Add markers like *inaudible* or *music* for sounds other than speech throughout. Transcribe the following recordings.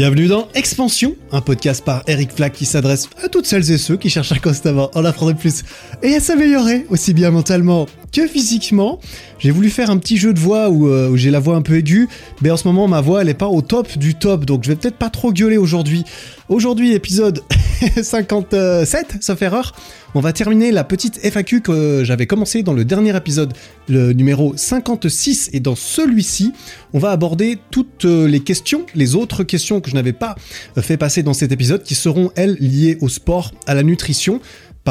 Bienvenue dans Expansion, un podcast par Eric Flack qui s'adresse à toutes celles et ceux qui cherchent à constamment en apprendre plus et à s'améliorer aussi bien mentalement que physiquement. J'ai voulu faire un petit jeu de voix où, euh, où j'ai la voix un peu aiguë, mais en ce moment ma voix elle est pas au top du top, donc je vais peut-être pas trop gueuler aujourd'hui. Aujourd'hui épisode *laughs* 57, sauf erreur. On va terminer la petite FAQ que j'avais commencé dans le dernier épisode, le numéro 56, et dans celui-ci, on va aborder toutes les questions, les autres questions que je n'avais pas fait passer dans cet épisode, qui seront elles liées au sport, à la nutrition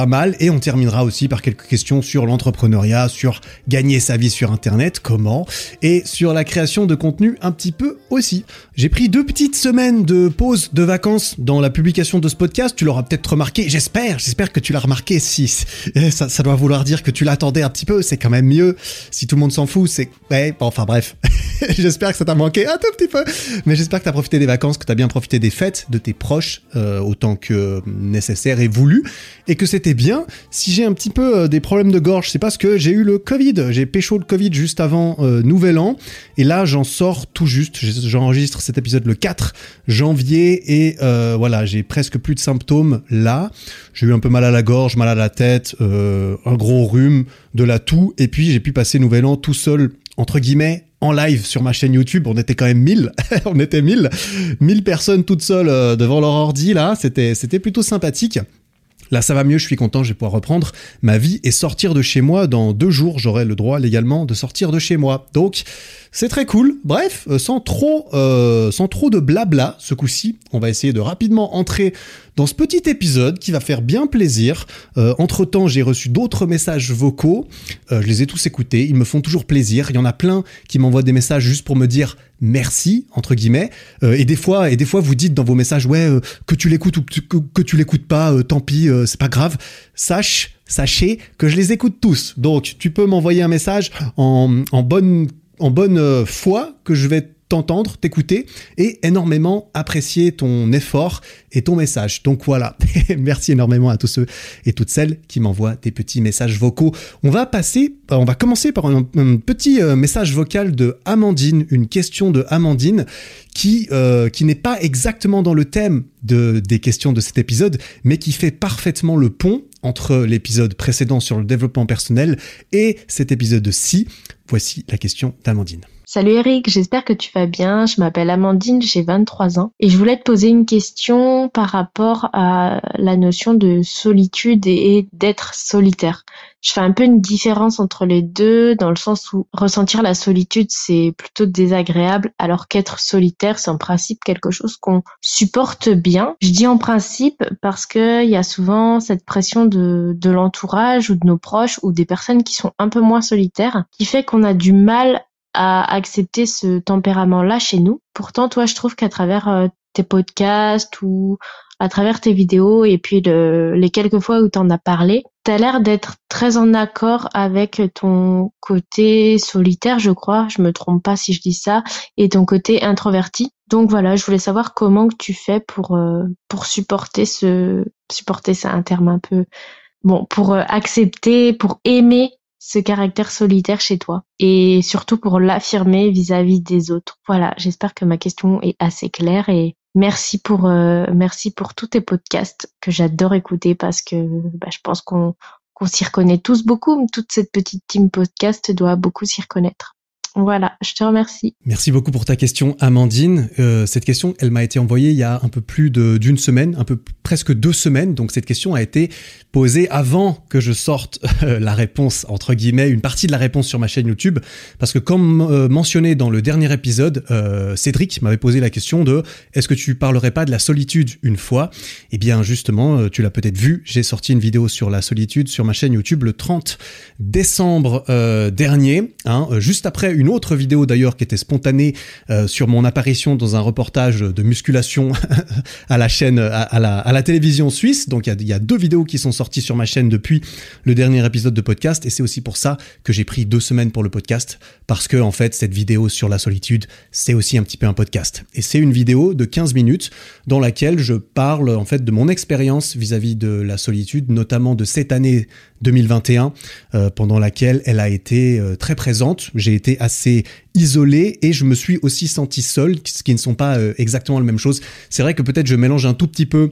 mal. Et on terminera aussi par quelques questions sur l'entrepreneuriat, sur gagner sa vie sur Internet, comment, et sur la création de contenu un petit peu aussi. J'ai pris deux petites semaines de pause de vacances dans la publication de ce podcast. Tu l'auras peut-être remarqué, j'espère, j'espère que tu l'as remarqué. Si ça, doit vouloir dire que tu l'attendais un petit peu, c'est quand même mieux. Si tout le monde s'en fout, c'est... Ouais, enfin bref. *laughs* j'espère que ça t'a manqué un tout petit peu. Mais j'espère que t'as profité des vacances, que t'as bien profité des fêtes, de tes proches, euh, autant que nécessaire et voulu, et que c'était bien. Si j'ai un petit peu euh, des problèmes de gorge, c'est parce que j'ai eu le Covid. J'ai pécho le Covid juste avant euh, Nouvel An. Et là, j'en sors tout juste. J'enregistre cet épisode le 4 janvier. Et euh, voilà, j'ai presque plus de symptômes là. J'ai eu un peu mal à la gorge, mal à la tête, un gros rhume, de la toux. Et puis, j'ai pu passer Nouvel An tout seul, entre guillemets, en live sur ma chaîne YouTube. On était quand même 1000. *laughs* on était 1000. 1000 personnes toutes seules devant leur ordi là. C'était plutôt sympathique. Là, ça va mieux, je suis content, je vais pouvoir reprendre ma vie et sortir de chez moi. Dans deux jours, j'aurai le droit légalement de sortir de chez moi. Donc, c'est très cool. Bref, euh, sans trop, euh, sans trop de blabla, ce coup-ci, on va essayer de rapidement entrer dans ce petit épisode qui va faire bien plaisir. Euh, entre temps, j'ai reçu d'autres messages vocaux. je les ai tous écoutés. Ils me font toujours plaisir. Il y en a plein qui m'envoient des messages juste pour me dire merci entre guillemets. et des fois, et des fois, vous dites dans vos messages, ouais, que tu l'écoutes ou que, que tu l'écoutes pas, tant pis, c'est pas grave. Sache sachez que je les écoute tous. Donc, tu peux m'envoyer un message en, en bonne en bonne euh, foi que je vais t'entendre, t'écouter et énormément apprécier ton effort et ton message. Donc voilà, *laughs* merci énormément à tous ceux et toutes celles qui m'envoient des petits messages vocaux. On va passer, euh, on va commencer par un, petit euh, message vocal de Amandine, une question de Amandine qui, qui n'est pas exactement dans le thème de, des questions de cet épisode, mais qui fait parfaitement le pont entre l'épisode précédent sur le développement personnel et cet épisode-ci. Voici la question d'Amandine. Salut Eric, j'espère que tu vas bien. Je m'appelle Amandine, j'ai 23 ans et je voulais te poser une question par rapport à la notion de solitude et d'être solitaire. Je fais un peu une différence entre les deux dans le sens où ressentir la solitude c'est plutôt désagréable alors qu'être solitaire c'est en principe quelque chose qu'on supporte bien. Je dis en principe parce que il y a souvent cette pression de, de l'entourage ou de nos proches ou des personnes qui sont un peu moins solitaires qui fait qu'on a du mal à accepter ce tempérament-là chez nous. Pourtant, toi, je trouve qu'à travers euh, tes podcasts ou à travers tes vidéos et puis les quelques fois où tu en as parlé, tu as l'air d'être très en accord avec ton côté solitaire, je crois, je me trompe pas si je dis ça, et ton côté introverti. Donc voilà, je voulais savoir comment tu fais pour euh, pour supporter ce supporter c'est un terme un peu bon, pour euh, accepter, pour aimer ce caractère solitaire chez toi et surtout pour l'affirmer vis-à-vis des autres. Voilà, j'espère que ma question est assez claire et merci pour euh, merci pour tous tes podcasts que j'adore écouter parce que bah, je pense qu'on qu'on s'y reconnaît tous beaucoup. Toute cette petite team podcast doit beaucoup s'y reconnaître. Voilà, je te remercie. Merci beaucoup pour ta question, Amandine. Euh, cette question, elle m'a été envoyée il y a un peu plus d'une semaine, un peu presque deux semaines. Donc cette question a été posée avant que je sorte euh, la réponse, entre guillemets, une partie de la réponse sur ma chaîne YouTube. Parce que comme euh, mentionné dans le dernier épisode, Cédric m'avait posé la question de est-ce que tu parlerais pas de la solitude une fois? Eh bien justement, tu l'as peut-être vu, j'ai sorti une vidéo sur la solitude sur ma chaîne YouTube le 30 décembre dernier, hein, juste après une autre vidéo d'ailleurs qui était spontanée euh, sur mon apparition dans un reportage de musculation *laughs* à la chaîne, à, la, à la, télévision suisse. Donc il y, a, deux vidéos qui sont sorties sur ma chaîne depuis le dernier épisode de podcast et c'est aussi pour ça que j'ai pris deux semaines pour le podcast parce que en fait cette vidéo sur la solitude c'est aussi un petit peu un podcast et c'est une vidéo de 15 minutes dans laquelle je parle en fait de mon expérience vis-à-vis de la solitude, notamment de cette année 2021 euh, pendant laquelle elle a été euh, très présente. J'ai été assez assez isolé et je me suis aussi senti seul, ce qui ne sont pas exactement la même chose. C'est vrai que peut-être je mélange un tout petit peu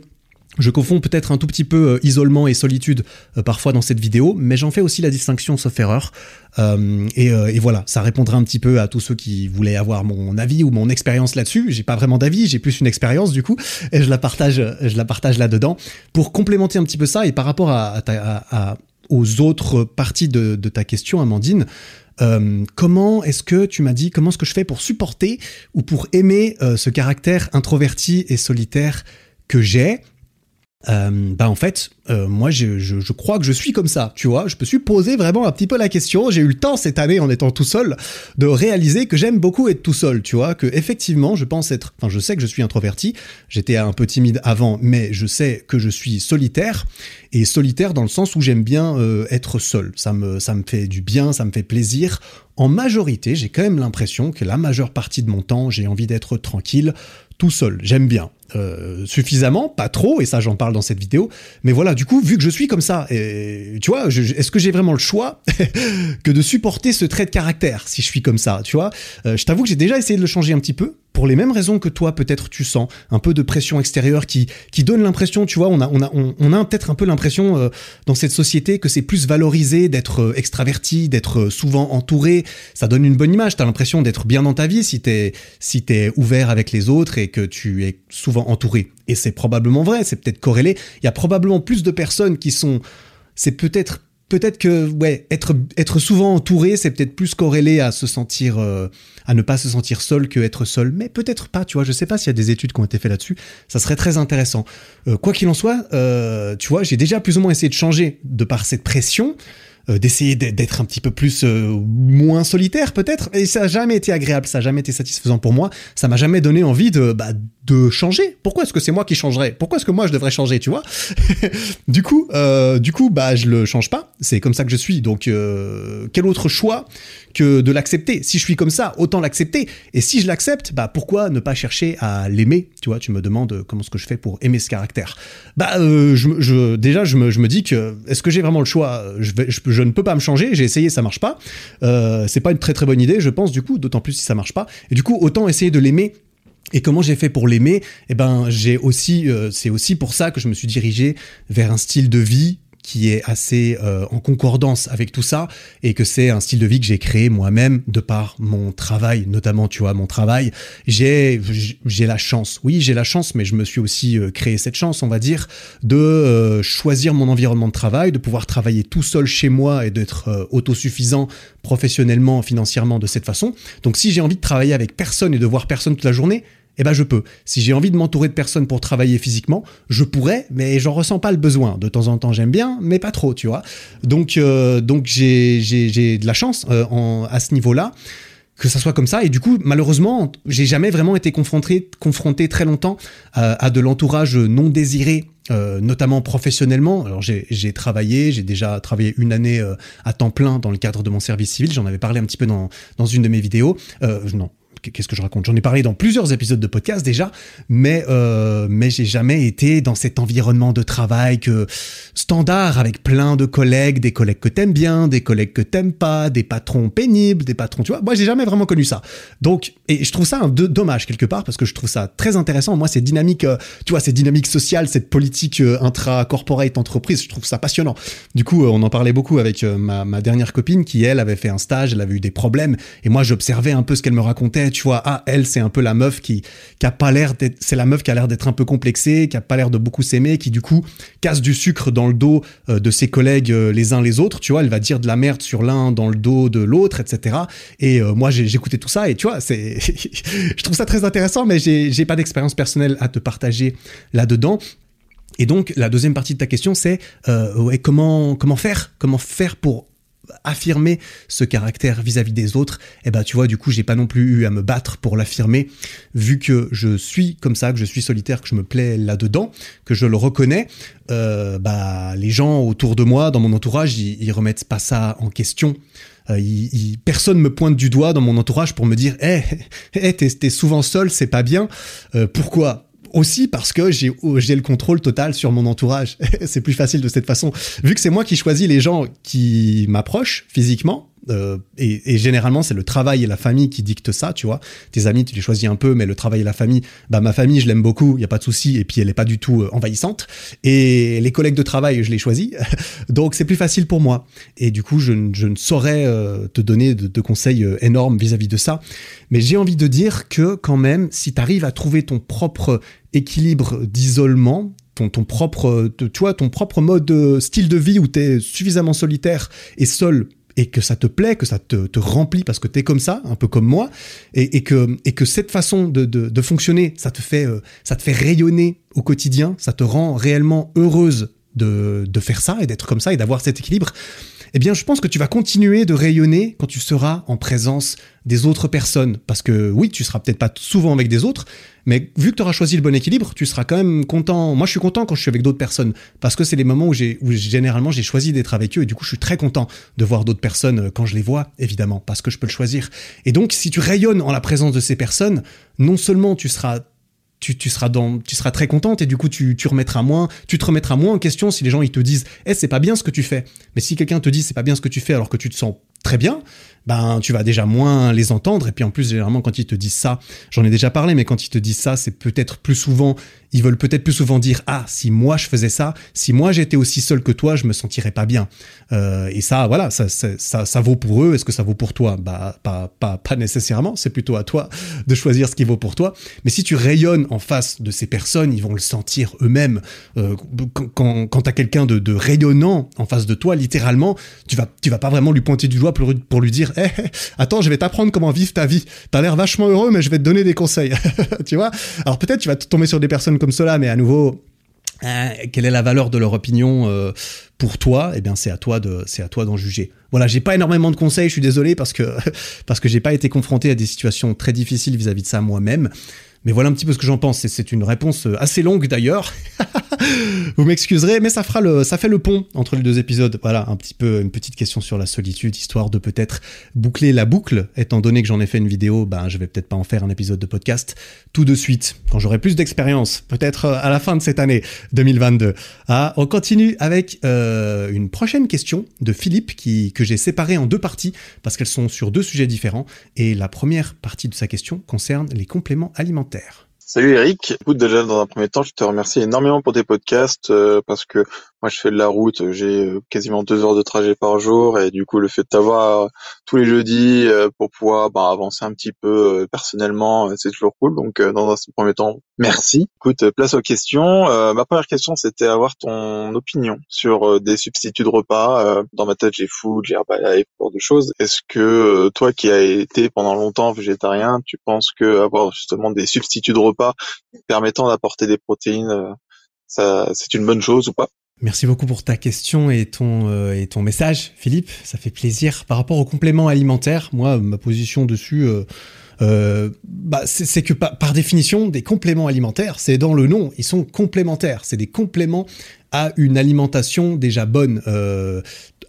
je confonds peut-être un tout petit peu euh, isolement et solitude euh, parfois dans cette vidéo, mais j'en fais aussi la distinction sauf erreur. Euh, et, voilà, ça répondra un petit peu à tous ceux qui voulaient avoir mon avis ou mon expérience là-dessus. J'ai pas vraiment d'avis, j'ai plus une expérience du coup, et je la partage, je la partage là-dedans pour complémenter un petit peu ça et par rapport à, aux autres parties de, ta question, Amandine. Comment est-ce que tu m'as dit comment est-ce que je fais pour supporter ou pour aimer ce caractère introverti et solitaire que j'ai? Euh, bah en fait, euh, moi je, je, crois que je suis comme ça, tu vois. Je me suis posé vraiment un petit peu la question. J'ai eu le temps cette année en étant tout seul de réaliser que j'aime beaucoup être tout seul, tu vois. Que effectivement, je pense être, enfin, je sais que je suis introverti. J'étais un peu timide avant, mais je sais que je suis solitaire et solitaire dans le sens où j'aime bien euh, être seul. Ça me, ça me fait du bien, ça me fait plaisir. En majorité, j'ai quand même l'impression que la majeure partie de mon temps, j'ai envie d'être tranquille, tout seul. J'aime bien. Euh, suffisamment, pas trop, et ça j'en parle dans cette vidéo. Mais voilà, du coup, vu que je suis comme ça, et, tu vois, est-ce que j'ai vraiment le choix *laughs* que de supporter ce trait de caractère si je suis comme ça, tu vois? Euh, Je t'avoue que j'ai déjà essayé de le changer un petit peu, pour les mêmes raisons que toi, peut-être tu sens un peu de pression extérieure qui, qui donne l'impression, tu vois, on a, on a, on, a peut-être un peu l'impression euh, dans cette société que c'est plus valorisé d'être euh, extraverti, d'être euh, souvent entouré. Ça donne une bonne image. T'as l'impression d'être bien dans ta vie si t'es si t'es ouvert avec les autres et que tu es souvent entouré. Et c'est probablement vrai. C'est peut-être corrélé. Il y a probablement plus de personnes qui sont c'est peut-être peut-être que ouais, être être souvent entouré, c'est peut-être plus corrélé à se sentir euh, à ne pas se sentir seul que être seul, mais peut-être pas, tu vois, je sais pas s'il y a des études qui ont été faites là-dessus, ça serait très intéressant. Euh, quoi qu'il en soit, euh, tu vois, j'ai déjà plus ou moins essayé de changer de par cette pression. Euh, d'essayer d'être un petit peu plus euh, moins solitaire peut-être. Et ça a jamais été agréable ça a jamais été satisfaisant pour moi. Ça m'a jamais donné envie de bah, de changer. Pourquoi est-ce que c'est moi qui changerais? Pourquoi est-ce que moi je devrais changer tu vois? *laughs* Du coup euh, du coup bah je le change pas. C'est comme ça que je suis. Donc quel autre choix que de l'accepter. Si je suis comme ça autant l'accepter. Et si je l'accepte bah pourquoi ne pas chercher à l'aimer? Tu vois tu me demandes comment est-ce que je fais pour aimer ce caractère? Bah je, je déjà je me, je me dis que est-ce que j'ai vraiment le choix? Je ne peux pas me changer, j'ai essayé, ça marche pas. Euh, c'est pas une très très bonne idée, je pense, du coup, d'autant plus si ça marche pas. Et du coup, autant essayer de l'aimer. Et comment j'ai fait pour l'aimer? Eh ben, j'ai aussi, euh, c'est aussi pour ça que je me suis dirigé vers un style de vie qui est assez euh, en concordance avec tout ça et que c'est un style de vie que j'ai créé moi-même de par mon travail, notamment, tu vois, mon travail. J'ai, j'ai la chance, oui, j'ai la chance, mais je me suis aussi euh, créé cette chance, on va dire, de euh, choisir mon environnement de travail, de pouvoir travailler tout seul chez moi et d'être autosuffisant professionnellement, financièrement de cette façon. Donc si j'ai envie de travailler avec personne et de voir personne toute la journée, eh ben je peux. Si j'ai envie de m'entourer de personnes pour travailler physiquement, je pourrais, mais j'en ressens pas le besoin. De temps en temps, j'aime bien, mais pas trop, tu vois. Donc, euh, donc j'ai, de la chance euh, en, à ce niveau-là que ça soit comme ça. Et du coup, malheureusement, j'ai jamais vraiment été confronté, confronté très longtemps euh, à de l'entourage non désiré. notamment professionnellement. Alors j'ai travaillé, j'ai déjà travaillé une année à temps plein dans le cadre de mon service civil. J'en avais parlé un petit peu dans, dans une de mes vidéos. non, qu'est-ce que je raconte? J'en ai parlé dans plusieurs épisodes de podcast déjà, mais euh, mais j'ai jamais été dans cet environnement de travail que standard avec plein de collègues, des collègues que t'aimes bien, des collègues que t'aimes pas, des patrons pénibles, des patrons, tu vois. Moi, j'ai jamais vraiment connu ça. Donc, et je trouve ça un dommage quelque part parce que je trouve ça très intéressant. Moi, ces dynamiques, euh, tu vois, ces dynamiques sociales, cette politique euh, intra-corporate entreprise, je trouve ça passionnant. Du coup, euh, on en parlait beaucoup avec ma, ma dernière copine qui elle avait fait un stage, elle avait eu des problèmes et moi j'observais un peu ce qu'elle me racontait tu vois, ah, elle, c'est un peu la meuf qui, qui a pas l'air d'être, c'est la meuf qui a l'air d'être un peu complexée, qui a pas l'air de beaucoup s'aimer, qui du coup casse du sucre dans le dos euh, de ses collègues euh, les uns les autres, tu vois, elle va dire de la merde sur l'un dans le dos de l'autre, etc. Et euh, moi, j'écoutais tout ça et tu vois, *laughs* je trouve ça très intéressant, mais j'ai pas d'expérience personnelle à te partager là-dedans. Et donc, la deuxième partie de ta question, c'est ouais, comment, comment faire? Comment faire pour affirmer ce caractère vis-à-vis des autres, et eh ben tu vois, du coup, j'ai pas non plus eu à me battre pour l'affirmer, vu que je suis comme ça, que je suis solitaire, que je me plais là-dedans, que je le reconnais. Euh, bah, les gens autour de moi, dans mon entourage, ils, remettent pas ça en question. Euh, personne me pointe du doigt dans mon entourage pour me dire, eh, *laughs* hey, t'es souvent seul, c'est pas bien. Euh, pourquoi? Aussi parce que j'ai le contrôle total sur mon entourage. *laughs* c'est plus facile de cette façon. Vu que c'est moi qui choisis les gens qui m'approchent physiquement, Euh, et, généralement, c'est le travail et la famille qui dictent ça, tu vois. Tes amis, tu les choisis un peu, mais le travail et la famille, bah ma famille, je l'aime beaucoup, il y a pas de souci, et puis elle est pas du tout euh, envahissante. Et les collègues de travail, je les choisis, *laughs* donc c'est plus facile pour moi. Et du coup, je, ne saurais euh, te donner de, conseils énormes vis-à-vis de ça. Mais j'ai envie de dire que quand même, si tu arrives à trouver ton propre équilibre d'isolement, ton, ton, propre, tu vois, ton propre mode style de vie où tu es suffisamment solitaire et seul et que ça te plaît, que ça te, remplit parce que tu es comme ça, un peu comme moi, et, que, et que cette façon de, fonctionner, ça te, fait, euh, ça te fait rayonner au quotidien, ça te rend réellement heureuse de, de faire ça et d'être comme ça et d'avoir cet équilibre, eh bien, je pense que tu vas continuer de rayonner quand tu seras en présence des autres personnes. Parce que oui, tu seras peut-être pas souvent avec des autres, mais vu que tu auras choisi le bon équilibre, tu seras quand même content. Moi, je suis content quand je suis avec d'autres personnes parce que c'est les moments où où généralement j'ai choisi d'être avec eux et du coup, je suis très content de voir d'autres personnes euh, quand je les vois, évidemment, parce que je peux le choisir. Et donc, si tu rayonnes en la présence de ces personnes, non seulement tu seras tu, tu, seras dans, tu seras très contente et du coup tu, tu remettras moins, tu te remettras moins en question si les gens ils te disent, eh c'est pas bien ce que tu fais. Mais si quelqu'un te dit c'est pas bien ce que tu fais alors que tu te sens très bien, ben tu vas déjà moins les entendre. Et puis en plus, généralement, quand ils te disent ça, j'en ai déjà parlé, mais quand ils te disent ça, c'est peut-être plus souvent, ils veulent peut-être plus souvent dire ah si moi je faisais ça, si moi j'étais aussi seul que toi, je me sentirais pas bien. Euh, et ça, voilà, ça, ça, ça, vaut pour eux. Est-ce que ça vaut pour toi? Bah pas, pas, pas nécessairement. C'est plutôt à toi de choisir ce qui vaut pour toi. Mais si tu rayonnes en face de ces personnes, ils vont le sentir eux-mêmes. Euh, quand quand t'as quelqu'un de, de rayonnant en face de toi, littéralement, tu vas tu vas pas vraiment lui pointer du doigt pour, lui dire hey, eh, attends, je vais t'apprendre comment vivre ta vie. T'as l'air vachement heureux, mais je vais te donner des conseils. *laughs* tu vois? Alors peut-être tu vas tomber sur des personnes comme cela, mais à nouveau, hein, quelle est la valeur de leur opinion euh, pour toi? Eh bien, c'est à toi de, c'est à toi d'en juger. Voilà, j'ai pas énormément de conseils. Je suis désolé parce que *laughs* parce que j'ai pas été confronté à des situations très difficiles vis-à-vis -vis de ça moi-même. Mais voilà un petit peu ce que j'en pense. C'est une réponse euh, assez longue d'ailleurs. *laughs* Vous m'excuserez, mais ça fera le, ça fait le pont entre les deux épisodes. Voilà, un petit peu une petite question sur la solitude, histoire de peut-être boucler la boucle. Étant donné que j'en ai fait une vidéo, ben je vais peut-être pas en faire un épisode de podcast tout de suite quand j'aurai plus d'expérience, peut-être euh, à la fin de cette année 2022. Ah, on continue avec euh, une prochaine question de Philippe qui que j'ai séparée en deux parties parce qu'elles sont sur deux sujets différents. Et la première partie de sa question concerne les compléments alimentaires. Salut Eric. Écoute, déjà dans un premier temps, je te remercie énormément pour tes podcasts euh, parce que moi je fais de la route, j'ai euh, quasiment deux heures de trajet par jour et du coup le fait de t'avoir euh, tous les jeudis pour pouvoir bah, avancer un petit peu personnellement, c'est toujours cool. Donc dans un premier temps, merci. Écoute, place aux questions. ma première question c'était avoir ton opinion sur des substituts de repas. dans ma tête j'ai food, j'ai Herbalife, pour de choses. Est-ce que toi qui as été pendant longtemps végétarien, tu penses que avoir justement des substituts de repas permettant d'apporter des protéines, euh, ça, c'est une bonne chose ou pas? Merci beaucoup pour ta question et ton, euh, et ton message, Philippe. Ça fait plaisir. Par rapport aux compléments alimentaires, moi, ma position dessus, euh, bah, c'est que par, définition, des compléments alimentaires, c'est dans le nom, ils sont complémentaires. C'est des compléments à une alimentation déjà bonne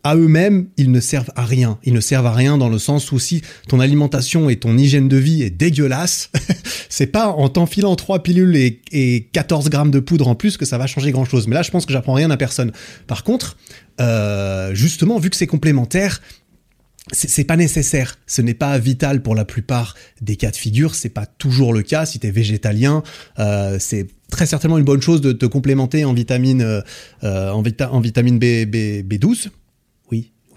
à eux-mêmes, ils ne servent à rien. Ils ne servent à rien dans le sens où si ton alimentation et ton hygiène de vie est dégueulasse, *laughs* c'est pas en t'enfilant 3 pilules et, 14 grammes de poudre en plus que ça va changer grand chose. Mais là, je pense que j'apprends rien à personne. Par contre, euh, justement, vu que c'est complémentaire, c'est pas nécessaire, ce n'est pas vital pour la plupart des cas de figure, c'est pas toujours le cas. Si tu es végétalien, euh, c'est très certainement une bonne chose de te complémenter en vitamine euh, en, en, vitamine B, B, B12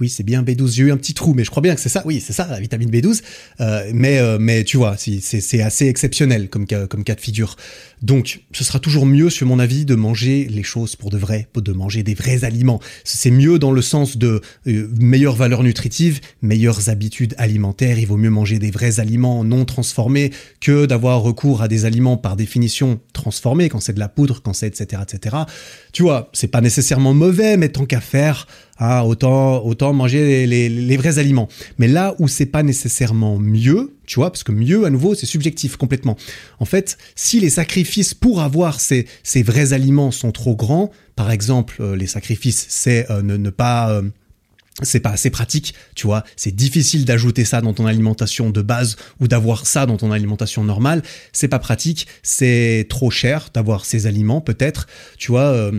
oui, c'est bien B12. J'ai eu un petit trou, mais je crois bien que c'est ça. Oui, c'est ça, la vitamine B12. Euh, mais, euh, mais tu vois, c'est assez exceptionnel comme cas, de figure. Donc, ce sera toujours mieux, sur mon avis, de manger les choses pour de vrai, de manger des vrais aliments. C'est mieux dans le sens de euh, meilleures valeurs nutritives, meilleures habitudes alimentaires. Il vaut mieux manger des vrais aliments non transformés que d'avoir recours à des aliments par définition transformés, quand c'est de la poudre, quand c'est etc., etc. Tu vois, c'est pas nécessairement mauvais, mais tant qu'à faire, ah, autant, autant manger les, vrais aliments. Mais là où c'est pas nécessairement mieux, tu vois, parce que mieux, à nouveau, c'est subjectif complètement. En fait, si les sacrifices pour avoir ces, ces vrais aliments sont trop grands, par exemple, euh, les sacrifices, c'est euh, ne, pas... Euh, c'est pas assez pratique, tu vois, c'est difficile d'ajouter ça dans ton alimentation de base ou d'avoir ça dans ton alimentation normale, c'est pas pratique, c'est trop cher d'avoir ces aliments peut-être, tu vois,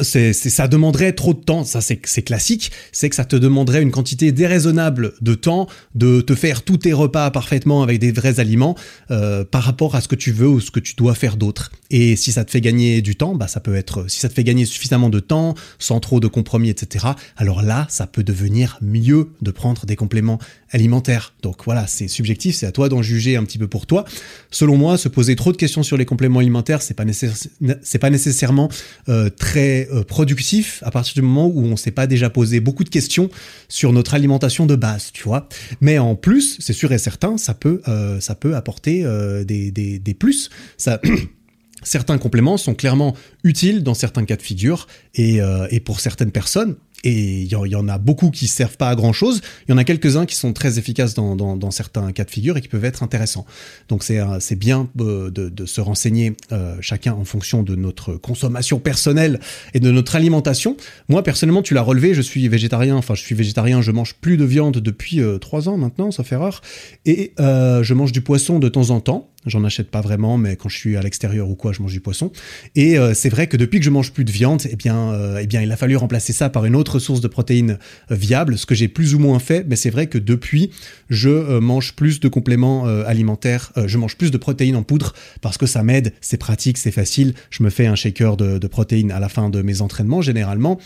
c'est, ça demanderait trop de temps, ça c'est, classique, c'est que ça te demanderait une quantité déraisonnable de temps de te faire tous tes repas parfaitement avec des vrais aliments euh, par rapport à ce que tu veux ou ce que tu dois faire d'autre. Et si ça te fait gagner du temps, bah ça peut être, si ça te fait gagner suffisamment de temps, sans trop de compromis, etc. Alors là, ça peut devenir mieux de prendre des compléments alimentaires. Donc voilà, c'est subjectif, c'est à toi d'en juger un petit peu pour toi. Selon moi, se poser trop de questions sur les compléments alimentaires, c'est pas, pas nécessairement euh, très euh, productif à partir du moment où on s'est pas déjà posé beaucoup de questions sur notre alimentation de base, tu vois. Mais en plus, c'est sûr et certain, ça peut, euh, ça peut apporter euh, des, des, des, plus. Ça, *clears throat* certains compléments sont clairement utiles dans certains cas de figure et, et pour certaines personnes, et il y, en a beaucoup qui servent pas à grand chose. Il y en a quelques-uns qui sont très efficaces dans, certains cas de figure et qui peuvent être intéressants. Donc c'est euh, bien euh, de, se renseigner euh, chacun en fonction de notre consommation personnelle et de notre alimentation. Moi personnellement, tu l'as relevé, je suis végétarien. Enfin, je suis végétarien. Je mange plus de viande depuis trois ans maintenant, fait rare. Et je mange du poisson de temps en temps. J'en achète pas vraiment, mais quand je suis à l'extérieur ou quoi, je mange du poisson. Et c'est vrai que depuis que je mange plus de viande, eh bien, eh bien, il a fallu remplacer ça par une autre source de protéines euh, viable, ce que j'ai plus ou moins fait. Mais c'est vrai que depuis, je mange plus de compléments alimentaires, je mange plus de protéines en poudre parce que ça m'aide, c'est pratique, c'est facile. Je me fais un shaker de, protéines à la fin de mes entraînements généralement,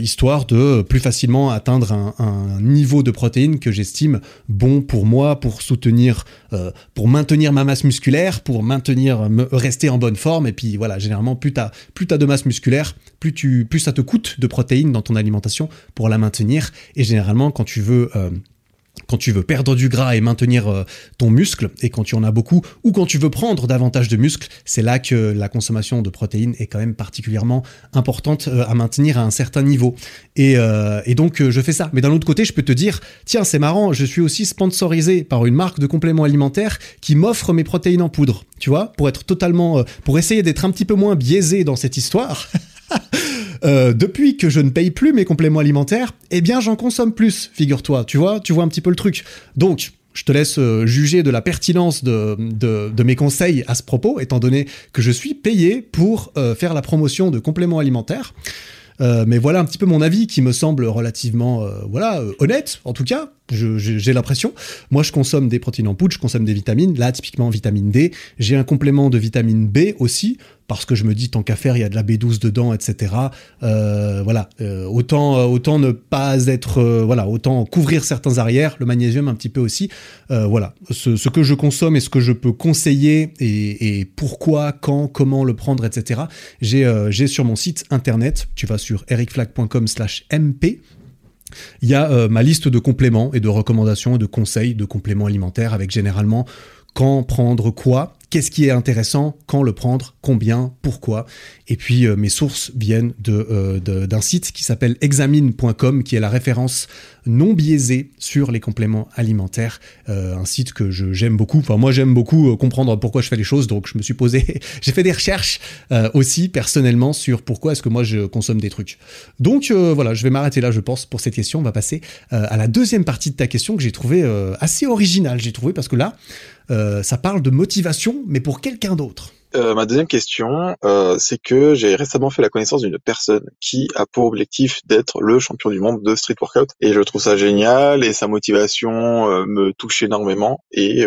histoire de plus facilement atteindre un, niveau de protéines que j'estime bon pour moi, pour soutenir, pour maintenir ma masse musculaire pour maintenir, rester en bonne forme. Et puis voilà, généralement, plus tu as, plus as de masse musculaire, plus, plus ça te coûte de protéines dans ton alimentation pour la maintenir. Et généralement, quand tu veux... Euh, quand tu veux perdre du gras et maintenir euh, ton muscle, et quand tu en as beaucoup, ou quand tu veux prendre davantage de muscles, c'est là que la consommation de protéines est quand même particulièrement importante euh, à maintenir à un certain niveau. Et, et donc je fais ça. Mais d'un autre côté, je peux te dire, tiens, c'est marrant, je suis aussi sponsorisé par une marque de compléments alimentaires qui m'offre mes protéines en poudre, tu vois, pour être totalement, pour essayer d'être un petit peu moins biaisé dans cette histoire. *laughs* Euh, depuis que je ne paye plus mes compléments alimentaires, eh bien j'en consomme plus, figure-toi, tu vois, tu vois un petit peu le truc. Donc, je te laisse euh, juger de la pertinence de, mes conseils à ce propos, étant donné que je suis payé pour euh, faire la promotion de compléments alimentaires. mais voilà un petit peu mon avis qui me semble relativement voilà honnête en tout cas j'ai l'impression. Moi, je consomme des protéines en poudre, je consomme des vitamines. Là, typiquement, vitamine D. J'ai un complément de vitamine B aussi, parce que je me dis, tant qu'à faire, il y a de la B12 dedans, etc. Euh, voilà. Euh, autant, euh, autant ne pas être. voilà. Autant couvrir certains arrières, le magnésium un petit peu aussi. voilà. Ce, que je consomme et ce que je peux conseiller et, pourquoi, quand, comment le prendre, etc. J'ai sur mon site internet. Tu vas sur ericflag.com/mp il y a ma liste de compléments et de recommandations et de conseils de compléments alimentaires avec généralement quand prendre quoi, qu'est-ce qui est intéressant, quand le prendre, combien, pourquoi. Et puis euh, mes sources viennent euh, de, d'un site qui s'appelle examine.com, qui est la référence non biaisée sur les compléments alimentaires. Euh, un site que je, j'aime beaucoup. Enfin moi j'aime beaucoup comprendre pourquoi je fais les choses, donc je me suis posé, *laughs* j'ai fait des recherches aussi personnellement sur pourquoi est-ce que moi je consomme des trucs. Donc voilà, je vais m'arrêter là, je pense, pour cette question. On va passer à la deuxième partie de ta question que j'ai trouvé assez originale. J'ai trouvé parce que là, ça parle de motivation mais pour quelqu'un d'autre. Euh, ma deuxième question, euh, c'est que j'ai récemment fait la connaissance d'une personne qui a pour objectif d'être le champion du monde de street workout et je trouve ça génial et sa motivation euh, me touche énormément et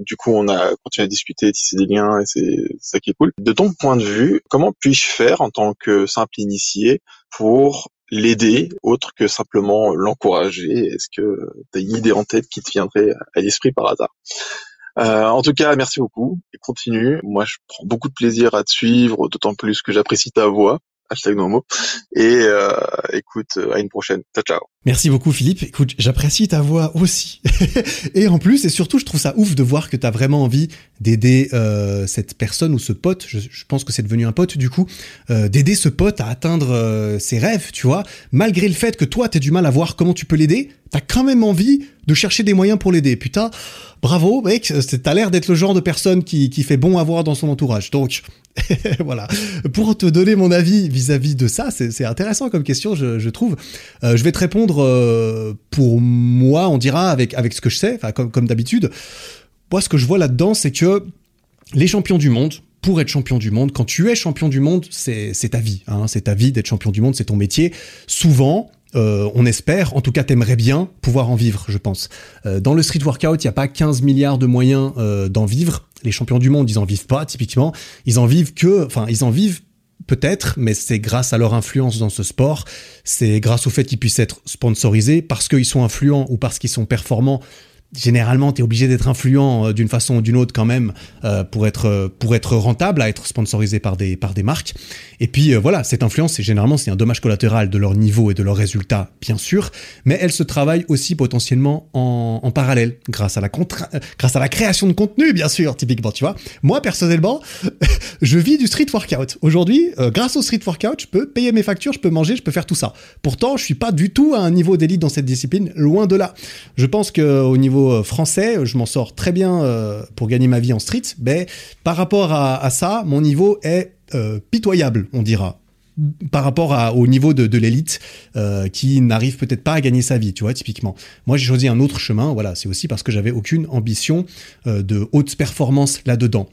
du coup on a continué à discuter, tisser des liens et c'est ça qui est cool. De ton point de vue, comment puis-je faire en tant que simple initié pour l'aider autre que simplement l'encourager Est-ce que tu as une idée en tête qui te viendrait à l'esprit par hasard? Euh, en tout cas, merci beaucoup et continue. Moi, je prends beaucoup de plaisir à te suivre, d'autant plus que j'apprécie ta voix. Hashtag Nomo. Et euh, écoute, à une prochaine. Ciao, ciao. Merci beaucoup Philippe. Écoute, j'apprécie ta voix aussi. *laughs* et en plus, et surtout, je trouve ça ouf de voir que tu as vraiment envie d'aider euh, cette personne ou ce pote. Je, pense que c'est devenu un pote du coup, euh, d'aider ce pote à atteindre euh, ses rêves, tu vois. Malgré le fait que toi, tu du mal à voir comment tu peux l'aider, t'as quand même envie de chercher des moyens pour l'aider. Putain, bravo, mec, t'as l'air d'être le genre de personne qui, fait bon à voir dans son entourage. Donc, *laughs* voilà. Pour te donner mon avis vis-à-vis de ça, c'est intéressant comme question, je, trouve. Je vais te répondre euh, pour moi, on dira, avec, avec ce que je sais, comme, comme d'habitude. Moi, ce que je vois là-dedans, c'est que les champions du monde, pour être champion du monde. Quand tu es champion du monde, c'est ta vie. Hein, c'est ta vie d'être champion du monde, c'est ton métier. Souvent, euh, on espère, en tout cas t'aimerais bien pouvoir en vivre, je pense. Euh, dans le street workout, il n'y a pas 15 milliards de moyens d'en vivre. Les champions du monde, ils en vivent pas, typiquement. Ils en vivent que, enfin, ils en vivent peut-être, mais c'est grâce à leur influence dans ce sport, c'est grâce au fait qu'ils puissent être sponsorisés, parce qu'ils sont influents ou parce qu'ils sont performants généralement, tu es obligé d'être influent euh, d'une façon ou d'une autre quand même euh, pour être euh, pour être rentable, à être sponsorisé par des par des marques. Et puis voilà, cette influence, c'est généralement c'est un dommage collatéral de leur niveau et de leurs résultats, bien sûr, mais elle se travaille aussi potentiellement en, en parallèle grâce à la grâce à la création de contenu, bien sûr, typiquement, tu vois. Moi personnellement, *laughs* je vis du street workout. Aujourd'hui, grâce au street workout, je peux payer mes factures, je peux manger, je peux faire tout ça. Pourtant, je suis pas du tout à un niveau d'élite dans cette discipline, loin de là. Je pense que au euh, français, je m'en sors très bien euh, pour gagner ma vie en street, mais par rapport à, ça, mon niveau est euh, pitoyable, on dira par rapport au niveau de, l'élite qui n'arrive peut-être pas à gagner sa vie, tu vois, typiquement. Moi, j'ai choisi un autre chemin, voilà, c'est aussi parce que j'avais aucune ambition de haute performance là-dedans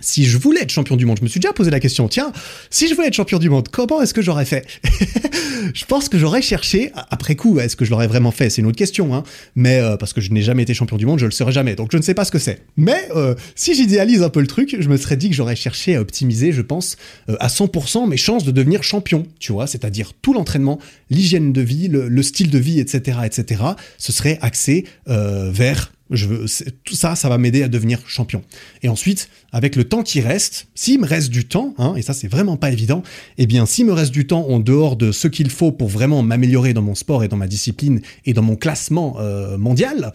si je voulais être champion du monde, je me suis déjà posé la question, tiens, si je voulais être champion du monde, comment est-ce que j'aurais fait *laughs* Je pense que j'aurais cherché, après coup, est-ce que je l'aurais vraiment fait? C'est une autre question, hein, mais euh, parce que je n'ai jamais été champion du monde, je le serai jamais, donc je ne sais pas ce que c'est. Mais euh, si j'idéalise un peu le truc, je me serais dit que j'aurais cherché à optimiser, je pense, euh, à 100% mes chances de devenir champion, tu vois, c'est-à-dire tout l'entraînement, l'hygiène de vie, le, le, style de vie, etc., etc., ce serait axé vers je veux, tout ça, ça va m'aider à devenir champion. Et ensuite, avec le temps qui reste, s'il me reste du temps, hein, et ça c'est vraiment pas évident, eh bien s'il me reste du temps en dehors de ce qu'il faut pour vraiment m'améliorer dans mon sport et dans ma discipline et dans mon classement euh, mondial,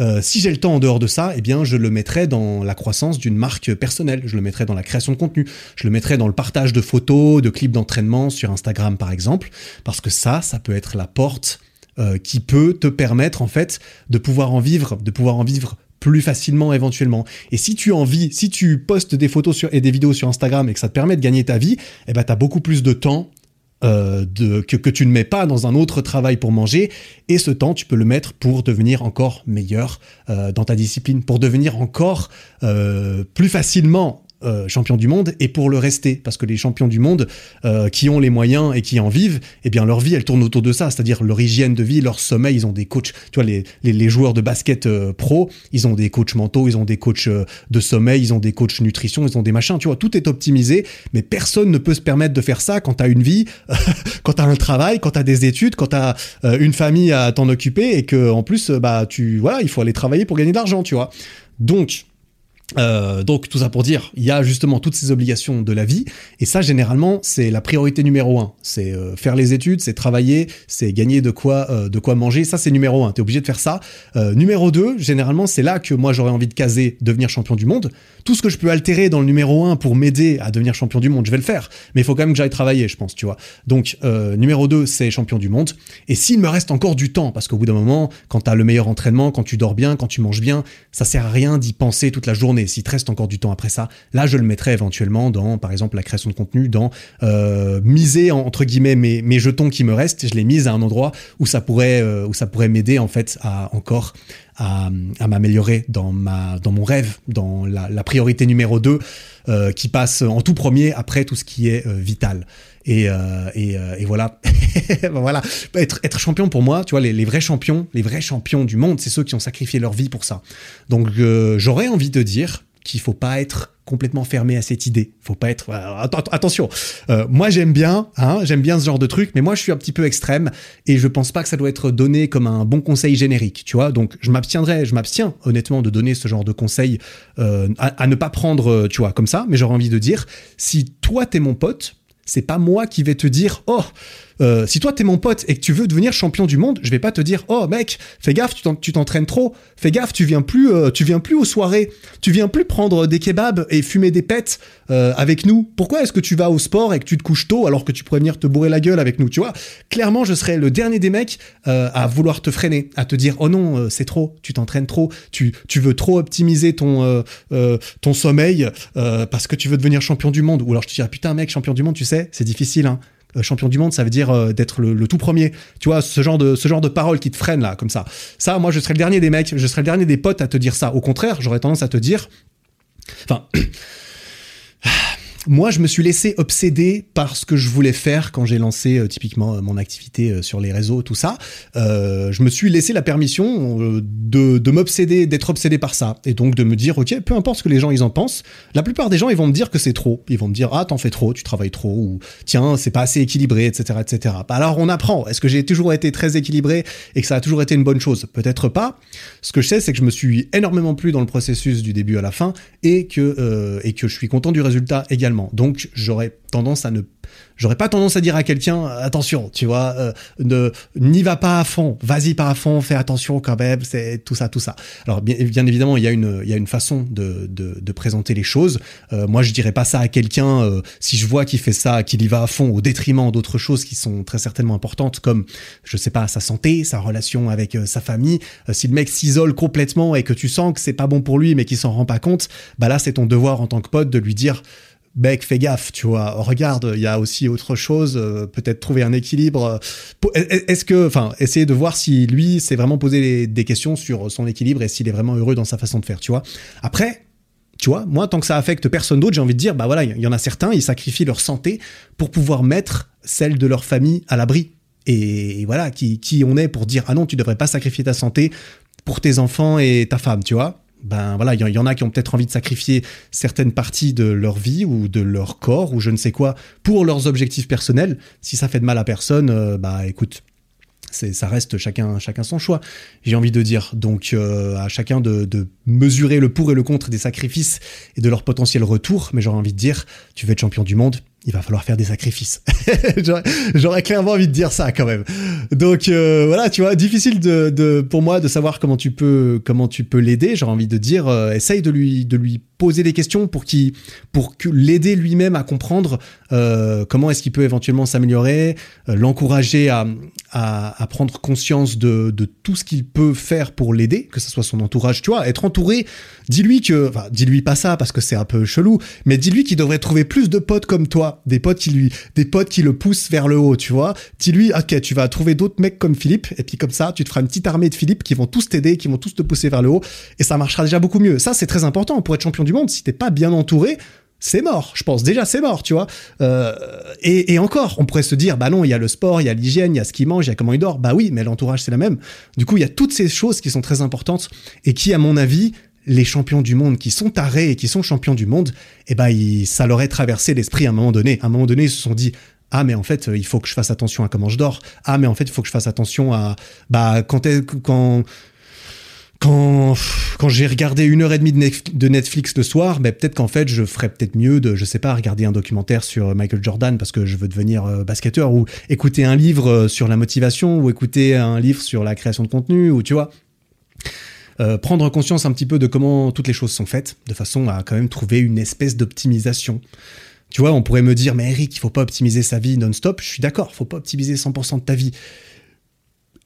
euh, si j'ai le temps en dehors de ça, eh bien je le mettrai dans la croissance d'une marque personnelle, je le mettrai dans la création de contenu, je le mettrai dans le partage de photos, de clips d'entraînement sur Instagram par exemple, parce que ça, ça peut être la porte euh, qui peut te permettre en fait de pouvoir en vivre, de pouvoir en vivre plus facilement éventuellement. Et si tu en vis, si tu postes des photos et des vidéos sur Instagram et que ça te permet de gagner ta vie, eh ben beaucoup plus de temps euh, que, tu ne mets pas dans un autre travail pour manger. Et ce temps, tu peux le mettre pour devenir encore meilleur euh, dans ta discipline, pour devenir encore plus facilement euh, champions du monde et pour le rester parce que les champions du monde euh, qui ont les moyens et qui en vivent eh bien leur vie elle tourne autour de ça c'est-à-dire leur hygiène de vie leur sommeil ils ont des coachs tu vois les, les, joueurs de basket euh, pro ils ont des coachs mentaux ils ont des coachs de sommeil ils ont des coachs nutrition ils ont des machins tu vois tout est optimisé mais personne ne peut se permettre de faire ça quand t'as une vie *laughs* quand t'as un travail quand t'as des études quand t'as une famille à t'en occuper et que en plus bah tu voilà il faut aller travailler pour gagner de l'argent tu vois. Donc euh, donc tout ça pour dire, il y a justement toutes ces obligations de la vie, et ça généralement c'est la priorité numéro un. C'est euh, faire les études, c'est travailler, c'est gagner de quoi, euh, de quoi manger. Ça c'est numéro un. T'es obligé de faire ça. numéro deux, généralement c'est là que moi j'aurais envie de caser devenir champion du monde. Tout ce que je peux altérer dans le numéro un pour m'aider à devenir champion du monde, je vais le faire. Mais il faut quand même que j'aille travailler, je pense, tu vois. Donc numéro deux, c'est champion du monde. Et s'il me reste encore du temps, parce qu'au bout d'un moment, quand t'as le meilleur entraînement, quand tu dors bien, quand tu manges bien, ça sert à rien d'y penser toute la journée s'il te reste encore du temps après ça, là je le mettrais éventuellement dans, par exemple, la création de contenu, dans euh, miser entre guillemets mes, mes, jetons qui me restent, je les mise à un endroit où ça pourrait, euh, où ça pourrait m'aider en fait à encore à, à m'améliorer dans ma, dans mon rêve, dans la, la priorité numéro 2 euh, qui passe en tout premier après tout ce qui est vital. Et, euh, et, euh, et, voilà, *laughs* voilà. Être, être champion pour moi, tu vois, les, les, vrais champions, les vrais champions du monde, c'est ceux qui ont sacrifié leur vie pour ça. Donc euh, j'aurais envie de dire qu'il faut pas être complètement fermé à cette idée. Faut pas être attention. moi j'aime bien, hein, j'aime bien ce genre de truc, mais moi je suis un petit peu extrême et je pense pas que ça doit être donné comme un bon conseil générique, tu vois. Donc je m'abstiendrai, je m'abstiens honnêtement de donner ce genre de conseil à, à, ne pas prendre, tu vois, comme ça. Mais j'aurais envie de dire, si toi t'es mon pote, c'est pas moi qui vais te dire oh euh, si toi t'es mon pote et que tu veux devenir champion du monde, je vais pas te dire oh mec, fais gaffe, tu t'entraînes trop, fais gaffe, tu viens plus, euh, tu viens plus aux soirées, tu viens plus prendre des kebabs et fumer des pets euh, avec nous. Pourquoi est-ce que tu vas au sport et que tu te couches tôt alors que tu pourrais venir te bourrer la gueule avec nous, tu vois? Clairement, je serais le dernier des mecs à vouloir te freiner, à te dire oh non, c'est trop, tu t'entraînes trop, tu tu veux trop optimiser ton ton sommeil parce que tu veux devenir champion du monde. Ou alors je te dirais putain mec, champion du monde, tu sais, c'est difficile hein. Euh, champion du monde, ça veut dire euh, d'être le, tout premier. Tu vois, ce genre de ce genre de paroles qui te freinent là, comme ça. Ça, moi, je serais le dernier des mecs, je serais le dernier des potes à te dire ça. Au contraire, j'aurais tendance à te dire, enfin. *clears throat* moi, je me suis laissé obséder par ce que je voulais faire quand j'ai lancé euh, typiquement euh, mon activité euh, sur les réseaux, tout ça. je me suis laissé la permission de, de m'obséder, d'être obsédé par ça, et donc de me dire, ok, peu importe ce que les gens ils en pensent. La plupart des gens, ils vont me dire que c'est trop. Ils vont me dire, ah, t'en fais trop, tu travailles trop, ou tiens, c'est pas assez équilibré, etc., etc. Bah, alors on apprend. Est-ce que j'ai toujours été très équilibré et que ça a toujours été une bonne chose? Peut-être pas. Ce que je sais, c'est que je me suis énormément plu dans le processus du début à la fin, et que et que je suis content du résultat également. Donc j'aurais tendance à ne j'aurais pas tendance à dire à quelqu'un attention, tu vois, euh, ne n'y va pas à fond, vas-y pas à fond, fais attention quand même, c'est tout ça, tout ça. Alors bien, évidemment, il y a une y a une façon de, de, présenter les choses. Euh, moi, je dirais pas ça à quelqu'un euh, si je vois qu'il fait ça, qu'il y va à fond au détriment d'autres choses qui sont très certainement importantes, comme je sais pas sa santé, sa relation avec sa famille. si le mec s'isole complètement et que tu sens que c'est pas bon pour lui, mais qu'il s'en rend pas compte, bah là, c'est ton devoir en tant que pote de lui dire Bec, fais gaffe, tu vois. Regarde, il y a aussi autre chose. Euh, peut-être trouver un équilibre. Est-ce que, enfin, essayer de voir si lui s'est vraiment posé des questions sur son équilibre et s'il est vraiment heureux dans sa façon de faire, tu vois. Après, tu vois, moi, tant que ça affecte personne d'autre, j'ai envie de dire, bah voilà, il y en a certains, ils sacrifient leur santé pour pouvoir mettre celle de leur famille à l'abri. Et voilà, qui, qui on est pour dire, ah non, tu devrais pas sacrifier ta santé pour tes enfants et ta femme, tu vois ben voilà, il y, en a qui ont peut-être envie de sacrifier certaines parties de leur vie ou de leur corps ou je ne sais quoi pour leurs objectifs personnels. Si ça fait de mal à personne, euh, bah écoute, ça reste chacun chacun son choix. J'ai envie de dire donc euh, à chacun de, de, mesurer le pour et le contre des sacrifices et de leur potentiel retour. Mais j'aurais envie de dire, tu veux être champion du monde, il va falloir faire des sacrifices. *laughs* J'aurais clairement envie de dire ça quand même. Donc euh, voilà, tu vois, difficile de, de, pour moi de savoir comment tu peux comment tu peux l'aider. J'aurais envie de dire, euh, essaye de lui de lui poser des questions pour qu'il pour l'aider lui-même à comprendre euh, comment est-ce qu'il peut éventuellement s'améliorer, l'encourager à, à, à prendre conscience de, de tout ce qu'il peut faire pour l'aider, que ce soit son entourage. Tu vois, être entouré. Dis-lui que, enfin, dis-lui pas ça parce que c'est un peu chelou, mais dis-lui qu'il devrait trouver plus de potes comme toi des potes qui lui, des potes qui le poussent vers le haut, tu vois. Dis-lui, ok, tu vas trouver d'autres mecs comme Philippe, et puis comme ça, tu te feras une petite armée de Philippe qui vont tous t'aider, qui vont tous te pousser vers le haut, et ça marchera déjà beaucoup mieux. Ça, c'est très important pour être champion du monde. Si t'es pas bien entouré, c'est mort, je pense. Déjà, c'est mort, tu vois. Euh, et, encore, on pourrait se dire, bah non, il y a le sport, il y a l'hygiène, il y a ce qu'il mange, il y a comment il dort. Bah oui, mais l'entourage, c'est la même. Du coup, il y a toutes ces choses qui sont très importantes et qui, à mon avis, les champions du monde qui sont tarés et qui sont champions du monde, eh ben, ça leur est traversé l'esprit à un moment donné. À un moment donné, ils se sont dit, ah mais en fait il faut que je fasse attention à comment je dors ah mais en fait il faut que je fasse attention à bah quand quand quand quand j'ai regardé une heure et demie de Netflix le soir ben peut-être qu'en fait je ferais peut-être mieux de je sais pas regarder un documentaire sur Michael Jordan parce que je veux devenir euh, basketteur ou écouter un livre euh, sur la motivation ou écouter un livre sur la création de contenu ou tu vois euh, prendre conscience un petit peu de comment toutes les choses sont faites, de façon à quand même trouver une espèce d'optimisation. Tu vois, on pourrait me dire, mais Eric, il faut pas optimiser sa vie non-stop. Je suis d'accord, faut pas optimiser 100% de ta vie.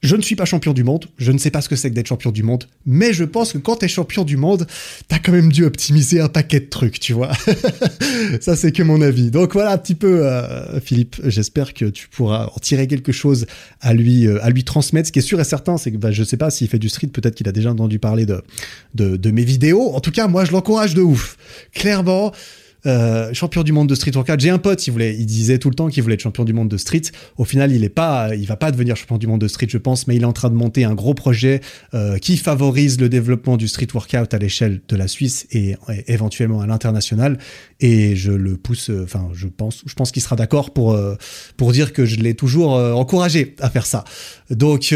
Je ne suis pas champion du monde, je ne sais pas ce que c'est que d'être champion du monde, mais je pense que quand t'es champion du monde, t'as quand même dû optimiser un paquet de trucs, tu vois. *laughs* Ça, c'est que mon avis. Donc voilà un petit peu, euh, Philippe. J'espère que tu pourras en tirer quelque chose à lui, euh, à lui transmettre. Ce qui est sûr et certain, c'est que bah, je sais pas s'il fait du street, peut-être qu'il a déjà entendu parler de, de, de mes vidéos. En tout cas, moi, je l'encourage de ouf. Clairement, euh, champion du monde de street workout. J'ai un pote, il voulait, il disait tout le temps qu'il voulait être champion du monde de street. Au final, il est pas, il va pas devenir champion du monde de street, je pense, mais il est en train de monter un gros projet euh, qui favorise le développement du street workout à l'échelle de la Suisse et, éventuellement à l'international. Et je le pousse, euh, enfin, je pense, je pense qu'il sera d'accord pour pour dire que je l'ai toujours encouragé à faire ça. Donc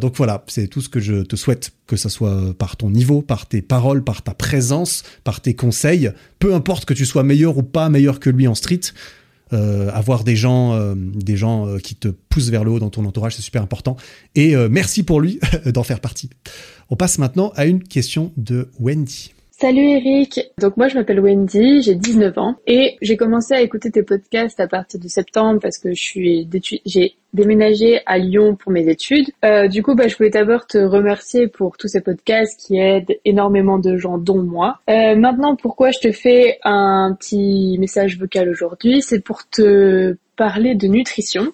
donc voilà, c'est tout ce que je te souhaite que ce soit par ton niveau, par tes paroles, par ta présence, par tes conseils, peu importe que tu sois meilleur ou pas meilleur que lui en street, euh, avoir des gens, euh, des gens euh, qui te poussent vers le haut dans ton entourage, c'est super important. Et merci pour lui *laughs* d'en faire partie. On passe maintenant à une question de Wendy. Salut Eric. Donc moi je m'appelle Wendy, j'ai 19 ans et j'ai commencé à écouter tes podcasts à partir de septembre parce que je suis j'ai déménagé à Lyon pour mes études. Euh, du coup, bah, je voulais d'abord te remercier pour tous ces podcasts qui aident énormément de gens, dont moi. Euh, maintenant, pourquoi je te fais un petit message vocal aujourd'hui, c'est pour te parler de nutrition.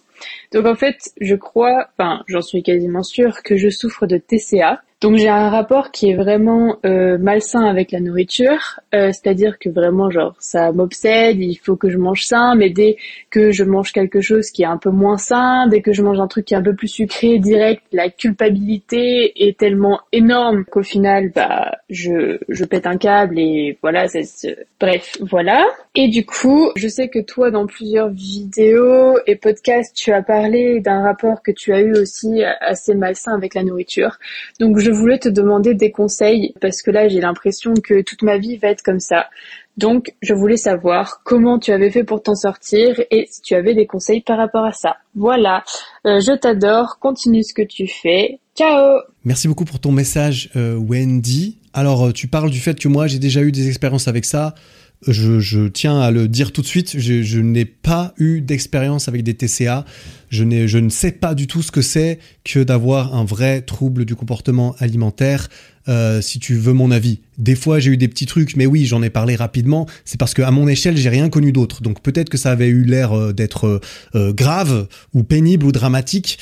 Donc en fait, je crois, enfin j'en suis quasiment sûre que je souffre de TCA. Donc j'ai un rapport qui est vraiment euh, malsain avec la nourriture, euh, c'est-à-dire que vraiment genre ça m'obsède, il faut que je mange sain, mais dès que je mange quelque chose qui est un peu moins sain, dès que je mange un truc qui est un peu plus sucré, direct, la culpabilité est tellement énorme qu'au final bah je je pète un câble et voilà, c'est bref, voilà. Et du coup, je sais que toi dans plusieurs vidéos et podcasts, tu as parlé d'un rapport que tu as eu aussi assez malsain avec la nourriture. Donc je voulais te demander des conseils parce que là j'ai l'impression que toute ma vie va être comme ça. Donc je voulais savoir comment tu avais fait pour t'en sortir et si tu avais des conseils par rapport à ça. Voilà, euh, je t'adore, continue ce que tu fais. Ciao Merci beaucoup pour ton message euh, Wendy. Alors euh, tu parles du fait que moi j'ai déjà eu des expériences avec ça. Je, tiens à le dire tout de suite, je, je n'ai pas eu d'expérience avec des TCA. Je, ne sais pas du tout ce que c'est que d'avoir un vrai trouble du comportement alimentaire. Euh, si tu veux mon avis. Des fois, j'ai eu des petits trucs, mais oui, j'en ai parlé rapidement. C'est parce qu'à mon échelle, j'ai rien connu d'autre. Donc peut-être que ça avait eu l'air euh, d'être euh, grave ou pénible ou dramatique.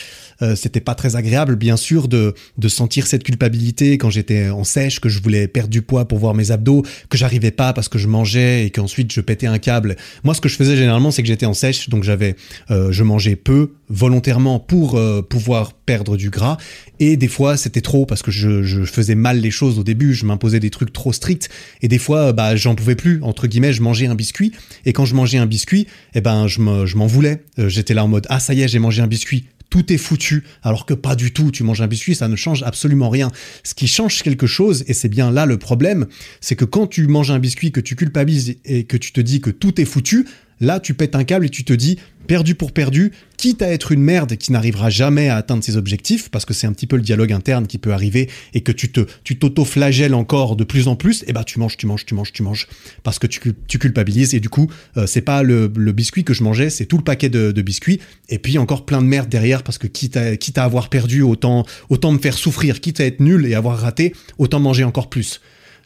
C'était pas très agréable, bien sûr, de, de sentir cette culpabilité quand j'étais en sèche, que je voulais perdre du poids pour voir mes abdos, que j'arrivais pas parce que je mangeais et qu'ensuite je pétais un câble. Moi, ce que je faisais généralement, c'est que j'étais en sèche, donc j'avais, je mangeais peu, volontairement pour pouvoir perdre du gras. Et des fois, c'était trop parce que je, je faisais mal les choses au début, je m'imposais des trucs trop stricts et des fois bah j'en pouvais plus entre guillemets, je mangeais un biscuit et quand je mangeais un biscuit, eh ben je m'en voulais. Euh, j'étais là en mode ah ça y est, j'ai mangé un biscuit, tout est foutu, alors que pas du tout. Tu manges un biscuit, ça ne change absolument rien. Ce qui change quelque chose, et c'est bien là le problème, c'est que quand tu manges un biscuit, que tu culpabilises et que tu te dis que tout est foutu, Là, tu pètes un câble et tu te dis, perdu pour perdu, quitte à être une merde qui n'arrivera jamais à atteindre ses objectifs, parce que c'est un petit peu le dialogue interne qui peut arriver et que tu te, tu t'auto-flagelles encore de plus en plus, et eh bah ben, tu manges, tu manges, tu manges, tu manges, parce que tu, culpabilises. Et du coup, euh, c'est pas le, biscuit que je mangeais, c'est tout le paquet de, biscuits. Et puis encore plein de merde derrière parce que quitte à, quitte à avoir perdu, autant, autant me faire souffrir, quitte à être nul et avoir raté, autant manger encore plus.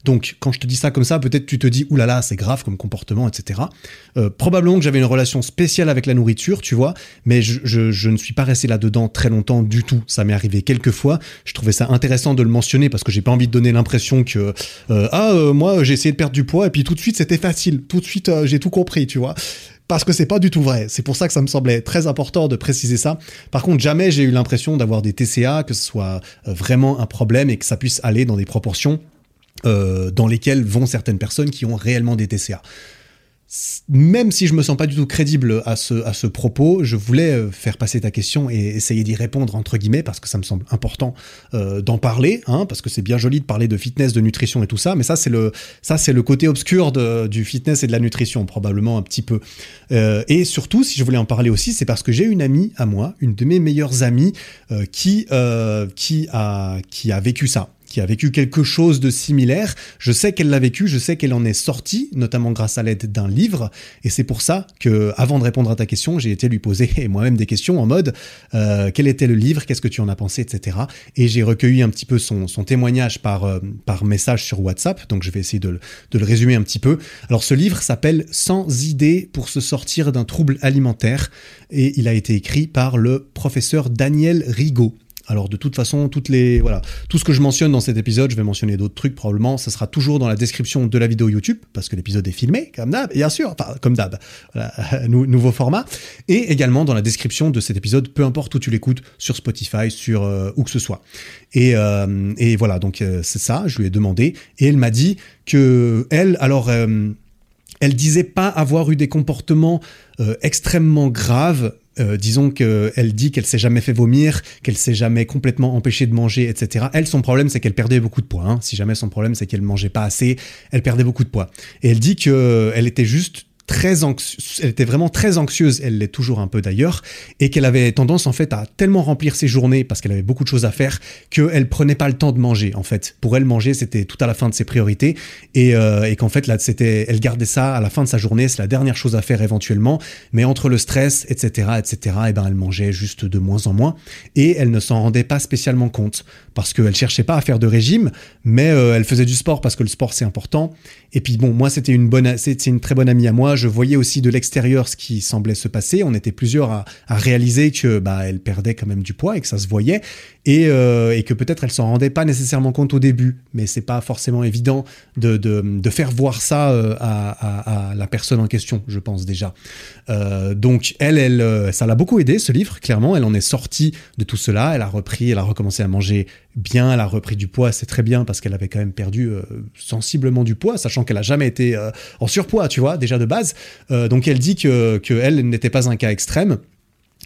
Donc, quand je te dis ça comme ça, peut-être tu te dis, oulala, c'est grave comme comportement, etc. Euh, probablement que j'avais une relation spéciale avec la nourriture, tu vois, mais je, ne suis pas resté là-dedans très longtemps du tout. Ça m'est arrivé quelques fois. Je trouvais ça intéressant de le mentionner parce que j'ai pas envie de donner l'impression que, euh, ah, euh, moi, j'ai essayé de perdre du poids et puis tout de suite, c'était facile. Tout de suite, j'ai tout compris, tu vois parce que c'est pas du tout vrai. C'est pour ça que ça me semblait très important de préciser ça. Par contre, jamais j'ai eu l'impression d'avoir des TCA, que ce soit vraiment un problème et que ça puisse aller dans des proportions euh, dans lesquels vont certaines personnes qui ont réellement des TCA. Même si je me sens pas du tout crédible à ce, à ce propos, je voulais euh, faire passer ta question et essayer d'y répondre entre guillemets parce que ça me semble important euh, d'en parler, hein, parce que c'est bien joli de parler de fitness, de nutrition et tout ça, mais ça c'est le ça c'est le côté obscur du fitness et de la nutrition probablement un petit peu. et surtout, si je voulais en parler aussi, c'est parce que j'ai une amie à moi, une de mes meilleures amies, qui qui a qui a vécu ça qui a vécu quelque chose de similaire. Je sais qu'elle l'a vécu, je sais qu'elle en est sortie, notamment grâce à l'aide d'un livre. Et c'est pour ça que, avant de répondre à ta question, j'ai été lui poser *laughs* moi-même des questions en mode euh, quel était le livre, qu'est-ce que tu en as pensé, etc. Et j'ai recueilli un petit peu son, témoignage par, euh, par message sur WhatsApp. Donc je vais essayer de, de le résumer un petit peu. Alors ce livre s'appelle 100 idées pour se sortir d'un trouble alimentaire et il a été écrit par le professeur Daniel Rigaud. Alors de toute façon, toutes les voilà, tout ce que je mentionne dans cet épisode, je vais mentionner d'autres trucs probablement. Ça sera toujours dans la description de la vidéo YouTube parce que l'épisode est filmé, comme d'hab, bien sûr, enfin comme d'hab, *laughs* nouveau format, et également dans la description de cet épisode, peu importe où tu l'écoutes, sur Spotify, sur euh, où que ce soit. Et, euh, et voilà, donc euh, c'est ça. Je lui ai demandé et elle m'a dit que elle, alors elle disait pas avoir eu des comportements extrêmement graves euh, disons qu'elle dit qu'elle s'est jamais fait vomir, qu'elle s'est jamais complètement empêchée de manger, etc. Elle, son problème, c'est qu'elle perdait beaucoup de poids. Hein. Si jamais son problème, c'est qu'elle mangeait pas assez, elle perdait beaucoup de poids. Et elle dit qu'elle était juste très anxieuse, elle était vraiment très anxieuse, elle l'est toujours un peu d'ailleurs, et qu'elle avait tendance en fait à tellement remplir ses journées parce qu'elle avait beaucoup de choses à faire qu'elle prenait pas le temps de manger en fait. Pour elle, manger c'était tout à la fin de ses priorités et, euh, et qu'en fait là c'était, elle gardait ça à la fin de sa journée, c'est la dernière chose à faire éventuellement, mais entre le stress, etc., etc., et ben elle mangeait juste de moins en moins et elle ne s'en rendait pas spécialement compte parce qu'elle cherchait pas à faire de régime, mais euh, elle faisait du sport parce que le sport c'est important. Et puis bon, moi c'était une bonne, c'est une très bonne amie à moi je voyais aussi de l'extérieur ce qui semblait se passer. On était plusieurs à, réaliser que bah, elle perdait quand même du poids et que ça se voyait, et, euh, et que peut-être elle s'en rendait pas nécessairement compte au début. Mais c'est pas forcément évident de, de, faire voir ça euh, à, la personne en question, je pense déjà. Euh, donc elle, elle, ça l'a beaucoup aidé ce livre. Clairement, elle en est sortie de tout cela. Elle a repris, elle a recommencé à manger bien, elle a repris du poids, c'est très bien parce qu'elle avait quand même perdu sensiblement du poids, sachant qu'elle a jamais été en surpoids, tu vois, déjà de base. Euh, donc elle dit que, que elle n'était pas un cas extrême.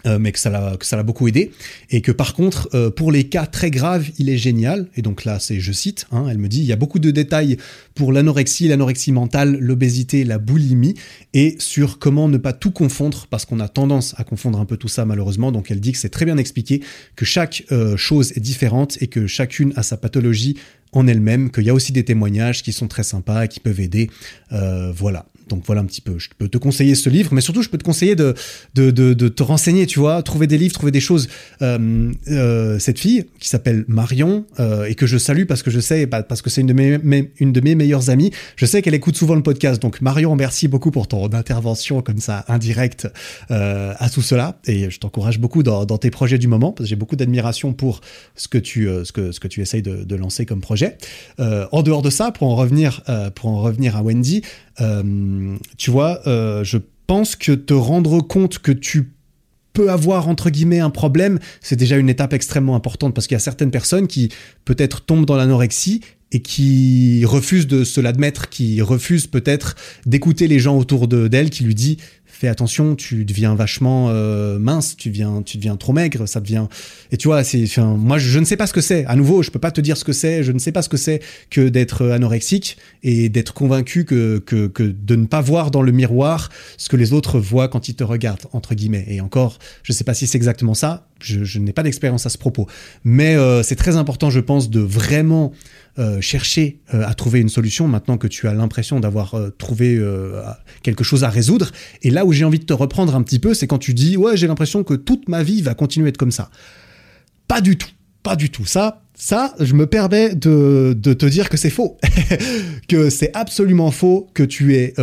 Euh, mais que ça l'a beaucoup aidé et que par contre euh, pour les cas très graves il est génial et donc là c'est je cite hein, elle me dit il y a beaucoup de détails pour l'anorexie l'anorexie mentale l'obésité la boulimie et sur comment ne pas tout confondre parce qu'on a tendance à confondre un peu tout ça malheureusement donc elle dit que c'est très bien expliqué que chaque chose est différente et que chacune a sa pathologie en elle-même, qu'il y a aussi des témoignages qui sont très sympas qui peuvent aider. Voilà. Donc voilà un petit peu. Je peux te conseiller ce livre, mais surtout je peux te conseiller de, de, de, te renseigner, tu vois, trouver des livres, trouver des choses. Euh, euh, cette fille qui s'appelle Marion euh, et que je salue parce que je sais, bah, parce que c'est une de mes, une de mes meilleures amies. Je sais qu'elle écoute souvent le podcast. Donc Marion, merci beaucoup pour ton intervention comme ça indirecte à tout cela et je t'encourage beaucoup dans, dans, tes projets du moment parce que j'ai beaucoup d'admiration pour ce que tu ce que ce que tu essayes de, de lancer comme projet. En dehors de ça, pour en revenir pour en revenir à Wendy. Euh, tu vois, euh, je pense que te rendre compte que tu peux avoir entre guillemets un problème, c'est déjà une étape extrêmement importante parce qu'il y a certaines personnes qui peut-être tombent dans l'anorexie et qui refusent de se l'admettre, qui refusent peut-être d'écouter les gens autour d'elle qui lui dit fais attention, tu deviens vachement euh, mince, tu deviens, tu deviens trop maigre, ça devient. Et tu vois, c'est, enfin, moi, je, je, ne sais pas ce que c'est. À nouveau, je peux pas te dire ce que c'est. Je ne sais pas ce que c'est que d'être anorexique et d'être convaincu que, que, que de ne pas voir dans le miroir ce que les autres voient quand ils te regardent entre guillemets. Et encore, je sais pas si c'est exactement ça. Je, n'ai pas d'expérience à ce propos, mais euh, c'est très important, je pense, de vraiment euh, chercher euh, à trouver une solution maintenant que tu as l'impression d'avoir trouvé quelque chose à résoudre. Et là où j'ai envie de te reprendre un petit peu, c'est quand tu dis ouais j'ai l'impression que toute ma vie va continuer à être comme ça. Pas du tout, pas du tout. Ça, ça, je me permets de, de te dire que c'est faux, *laughs* que c'est absolument faux, que tu es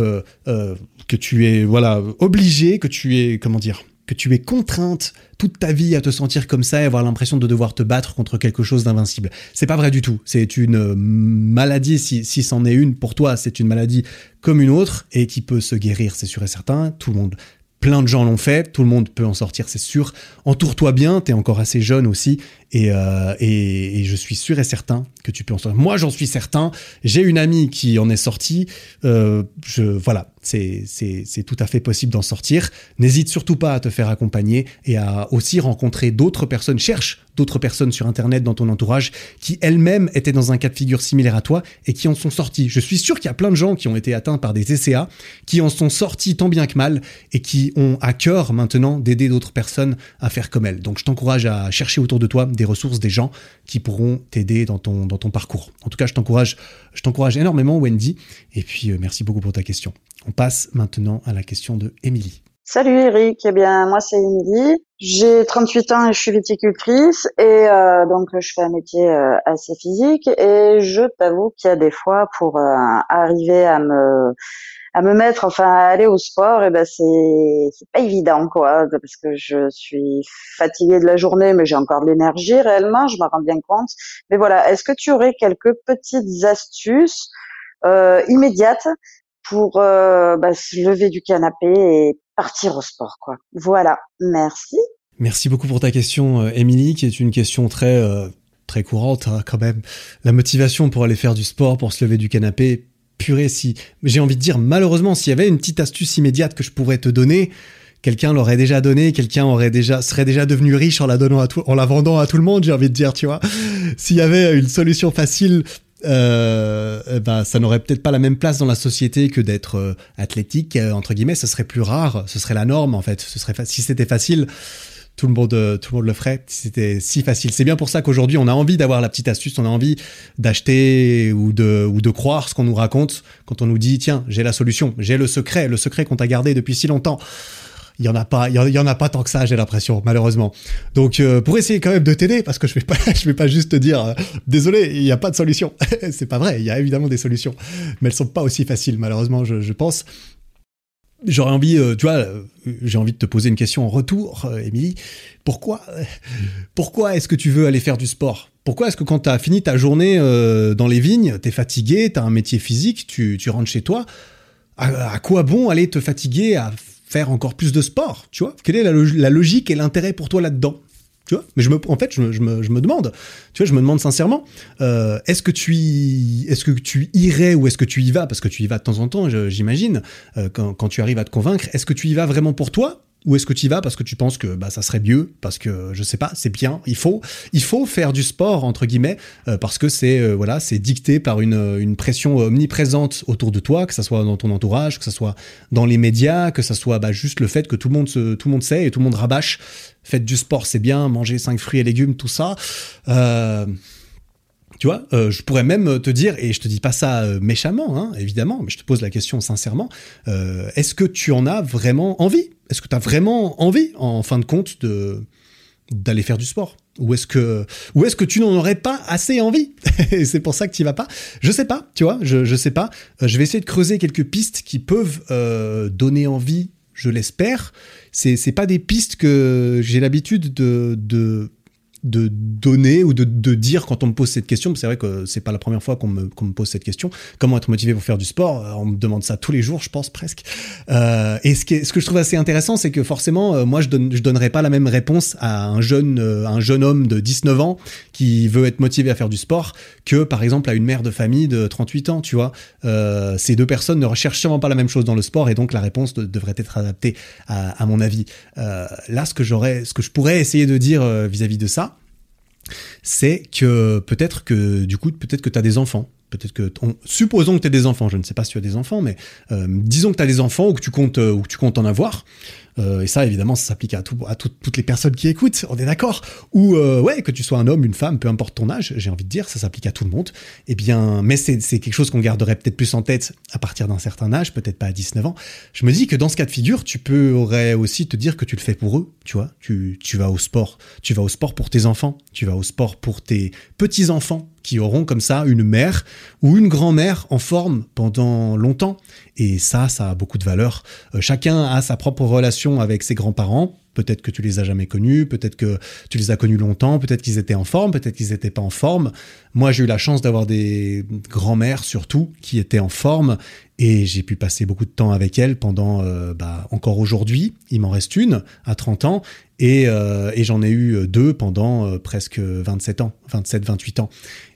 que tu es voilà obligé, que tu es comment dire que tu es contrainte toute ta vie à te sentir comme ça et avoir l'impression de devoir te battre contre quelque chose d'invincible. C'est pas vrai du tout. C'est une maladie, si, si c'en est une pour toi, c'est une maladie comme une autre et qui peut se guérir, c'est sûr et certain. Tout le monde Plein de gens l'ont fait, tout le monde peut en sortir, c'est sûr. Entoure-toi bien, t'es encore assez jeune aussi, et, euh, et, je suis sûr et certain que tu peux en sortir. Moi, j'en suis certain. J'ai une amie qui en est sortie. Euh, je, voilà, c'est tout à fait possible d'en sortir. N'hésite surtout pas à te faire accompagner et à aussi rencontrer d'autres personnes. Cherche d'autres personnes sur Internet dans ton entourage qui elles-mêmes étaient dans un cas de figure similaire à toi et qui en sont sortis. Je suis sûr qu'il y a plein de gens qui ont été atteints par des TCA, qui en sont sortis tant bien que mal et qui ont à cœur maintenant d'aider d'autres personnes à faire comme elles. Donc je t'encourage à chercher autour de toi des ressources, des gens qui pourront t'aider dans ton, dans ton parcours. En tout cas, je t'encourage, je t'encourage énormément, Wendy. Et puis, euh, merci beaucoup pour ta question. On passe maintenant à la question de Émilie. Salut Eric, eh bien moi c'est Émilie, j'ai 38 ans et je suis viticultrice et euh, donc je fais un métier euh, assez physique et je t'avoue qu'il y a des fois pour euh, arriver à me à me mettre enfin à aller au sport et eh ben c'est c'est pas évident quoi parce que je suis fatiguée de la journée mais j'ai encore de l'énergie réellement, je m'en rends bien compte. Mais voilà, est-ce que tu aurais quelques petites astuces euh, immédiates pour euh, bah, se lever du canapé et partir au sport, quoi. Voilà. Merci. Merci beaucoup pour ta question, Émilie, qui est une question très euh, très courante hein, quand même. La motivation pour aller faire du sport, pour se lever du canapé, purée, si j'ai envie de dire malheureusement, s'il y avait une petite astuce immédiate que je pourrais te donner, quelqu'un l'aurait déjà donné, quelqu'un aurait déjà serait déjà devenu riche en la donnant à en la vendant à tout le monde, j'ai envie de dire, tu vois. S'il y avait une solution facile euh, bah, ça n'aurait peut-être pas la même place dans la société que d'être euh, athlétique euh, entre guillemets. Ce serait plus rare, ce serait la norme en fait. Ce serait si c'était facile, tout le monde, euh, tout le monde le ferait. Si c'était si facile, c'est bien pour ça qu'aujourd'hui on a envie d'avoir la petite astuce, on a envie d'acheter ou de ou de croire ce qu'on nous raconte quand on nous dit tiens j'ai la solution, j'ai le secret, le secret qu'on t'a gardé depuis si longtemps il y en a pas, il y, a pas tant que ça, j'ai l'impression, malheureusement. Donc, euh, pour essayer quand même de t'aider, parce que je vais pas, *laughs* je vais pas juste te dire, euh, désolé, il n'y a pas de solution. *laughs* c'est pas vrai, il y a évidemment des solutions, mais elles sont pas aussi faciles, malheureusement, je, pense. j'aurais envie, euh, tu vois, j'ai envie de te poser une question en retour, Émilie. Pourquoi, pourquoi est-ce que tu veux aller faire du sport? Pourquoi est-ce que quand tu as fini ta journée dans les vignes, tu es fatigué, tu as un métier physique, tu, tu rentres chez toi, à, quoi bon aller te fatiguer à faire encore plus de sport Tu vois. Quelle est la logique et l'intérêt pour toi là-dedans tu vois. Mais je me, en fait, je me, je, me, demande, tu vois, je me demande sincèrement, euh, est-ce que tu est-ce que tu irais ou est-ce que tu y vas? Parce que tu y vas de temps en temps, j'imagine, euh, quand tu arrives à te convaincre, est-ce que tu y vas vraiment pour toi? Ou est-ce que tu y vas parce que tu penses que bah, ça serait mieux, parce que je sais pas, c'est bien, il faut, il faut faire du sport entre guillemets euh, parce que c'est euh, voilà, c'est dicté par une, une, pression omniprésente autour de toi, que ça soit dans ton entourage, que ça soit dans les médias, que ça soit bah, juste le fait que tout le monde tout le monde sait et tout le monde rabâche, faites du sport c'est bien, manger 5 fruits et légumes, tout ça. Euh, tu vois, euh, je pourrais même te dire, et je te dis pas ça euh, méchamment, hein, évidemment, mais je te pose la question sincèrement, euh, est-ce que tu en as vraiment envie? Est-ce que tu as vraiment envie, en fin de compte, de d'aller faire du sport? Ou est-ce que est-ce que tu n'en aurais pas assez envie? Et c'est pour ça que tu vas pas? Je sais pas tu vois je je sais pas. Je vais essayer de creuser quelques pistes qui peuvent donner envie je l'espère. C'est c'est pas des pistes que j'ai l'habitude de de de donner ou de, dire quand on me pose cette question. C'est vrai que c'est pas la première fois qu'on me, qu'on me, pose cette question. Comment être motivé pour faire du sport? Euh, On me demande ça tous les jours, je pense presque. Euh, et ce, qui ce que je trouve assez intéressant, c'est que forcément, euh, moi, je, donne, je donnerais pas la même réponse à un jeune, un jeune homme de 19 ans qui veut être motivé à faire du sport que, par exemple, à une mère de famille de 38 ans. Tu vois, ces deux personnes ne recherchent sûrement pas la même chose dans le sport et donc la réponse de, devrait être adaptée à, à mon avis. là, ce que j'aurais, ce que je pourrais essayer de dire vis-à-vis -vis de ça c'est que peut-être que du coup, peut-être que tu as des enfants. Peut-être que, supposons que tu as des enfants, je ne sais pas si tu as des enfants, mais euh, disons que tu as des enfants ou que tu comptes, euh, ou que tu comptes en avoir. Euh, et ça, évidemment, ça s'applique à, tout, à toutes les personnes qui écoutent, on est d'accord. Ou euh, ouais, que tu sois un homme, une femme, peu importe ton âge, j'ai envie de dire, ça s'applique à tout le monde. Eh bien, mais c'est quelque chose qu'on garderait peut-être plus en tête à partir d'un certain âge, peut-être pas à 19 ans. Je me dis que dans ce cas de figure, tu pourrais aussi te dire que tu le fais pour eux, tu vois. Tu, tu vas au sport, tu vas au sport pour tes enfants, tu vas au sport pour tes petits-enfants qui auront comme ça une mère ou une grand-mère en forme pendant longtemps. Et ça, ça a beaucoup de valeur. Euh, chacun a sa propre relation avec ses grands-parents. Peut-être que tu les as jamais connus, peut-être que tu les as connus longtemps, peut-être qu'ils étaient en forme, peut-être qu'ils n'étaient pas en forme. Moi, j'ai eu la chance d'avoir des grands-mères surtout qui étaient en forme et j'ai pu passer beaucoup de temps avec elles pendant, euh, bah, encore aujourd'hui, il m'en reste une à 30 ans et, euh, et j'en ai eu deux pendant euh, presque 27 ans, 27, 28 ans.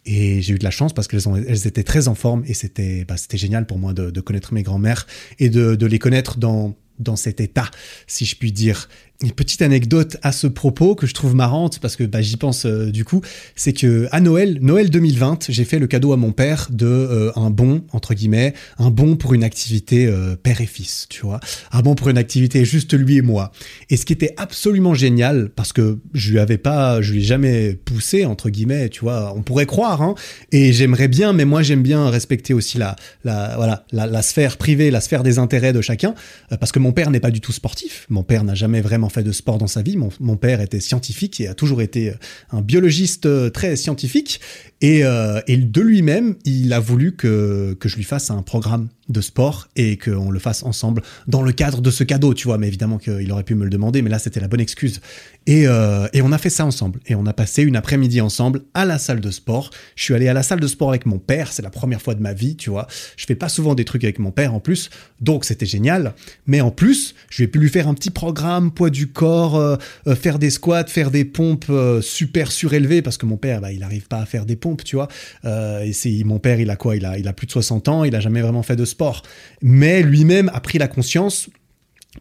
Et j'ai eu de la chance parce qu'elles elles étaient très en forme et c'était bah, génial pour moi de, de connaître mes grands-mères et de, de les connaître dans dans cet état, si je puis dire. Une petite anecdote à ce propos que je trouve marrante parce que bah, j'y pense euh, du coup, c'est que à Noël, Noël 2020, j'ai fait le cadeau à mon père de euh, un bon entre guillemets, un bon pour une activité euh, père et fils, tu vois, un bon pour une activité juste lui et moi. Et ce qui était absolument génial parce que je lui avais pas, je lui ai jamais poussé entre guillemets, tu vois, on pourrait croire, hein. Et j'aimerais bien, mais moi j'aime bien respecter aussi la, voilà, la, sphère privée, la sphère des intérêts de chacun, parce que mon père n'est pas du tout sportif. Mon père n'a jamais vraiment fait de sport dans sa vie. Mon, père était scientifique et a toujours été euh, un biologiste euh, très scientifique. Et, euh, et de lui-même, il a voulu que, que je lui fasse un programme de sport et qu'on le fasse ensemble dans le cadre de ce cadeau, tu vois. Mais évidemment qu'il aurait pu me le demander, mais là c'était la bonne excuse. Et, euh, et on a fait ça ensemble. Et on a passé une après-midi ensemble à la salle de sport. Je suis allé à la salle de sport avec mon père. C'est la première fois de ma vie, tu vois. Je fais pas souvent des trucs avec mon père en plus, donc c'était génial. Mais en plus, je vais pu lui faire un petit programme poids du corps, euh, euh, faire des squats, faire des pompes super surélevées parce que mon père, bah, il arrive pas à faire des pompes, tu vois. et c'est mon père, il a quoi? Il a il a plus de 60 ans. Il a jamais vraiment fait de sport mais lui-même a pris la conscience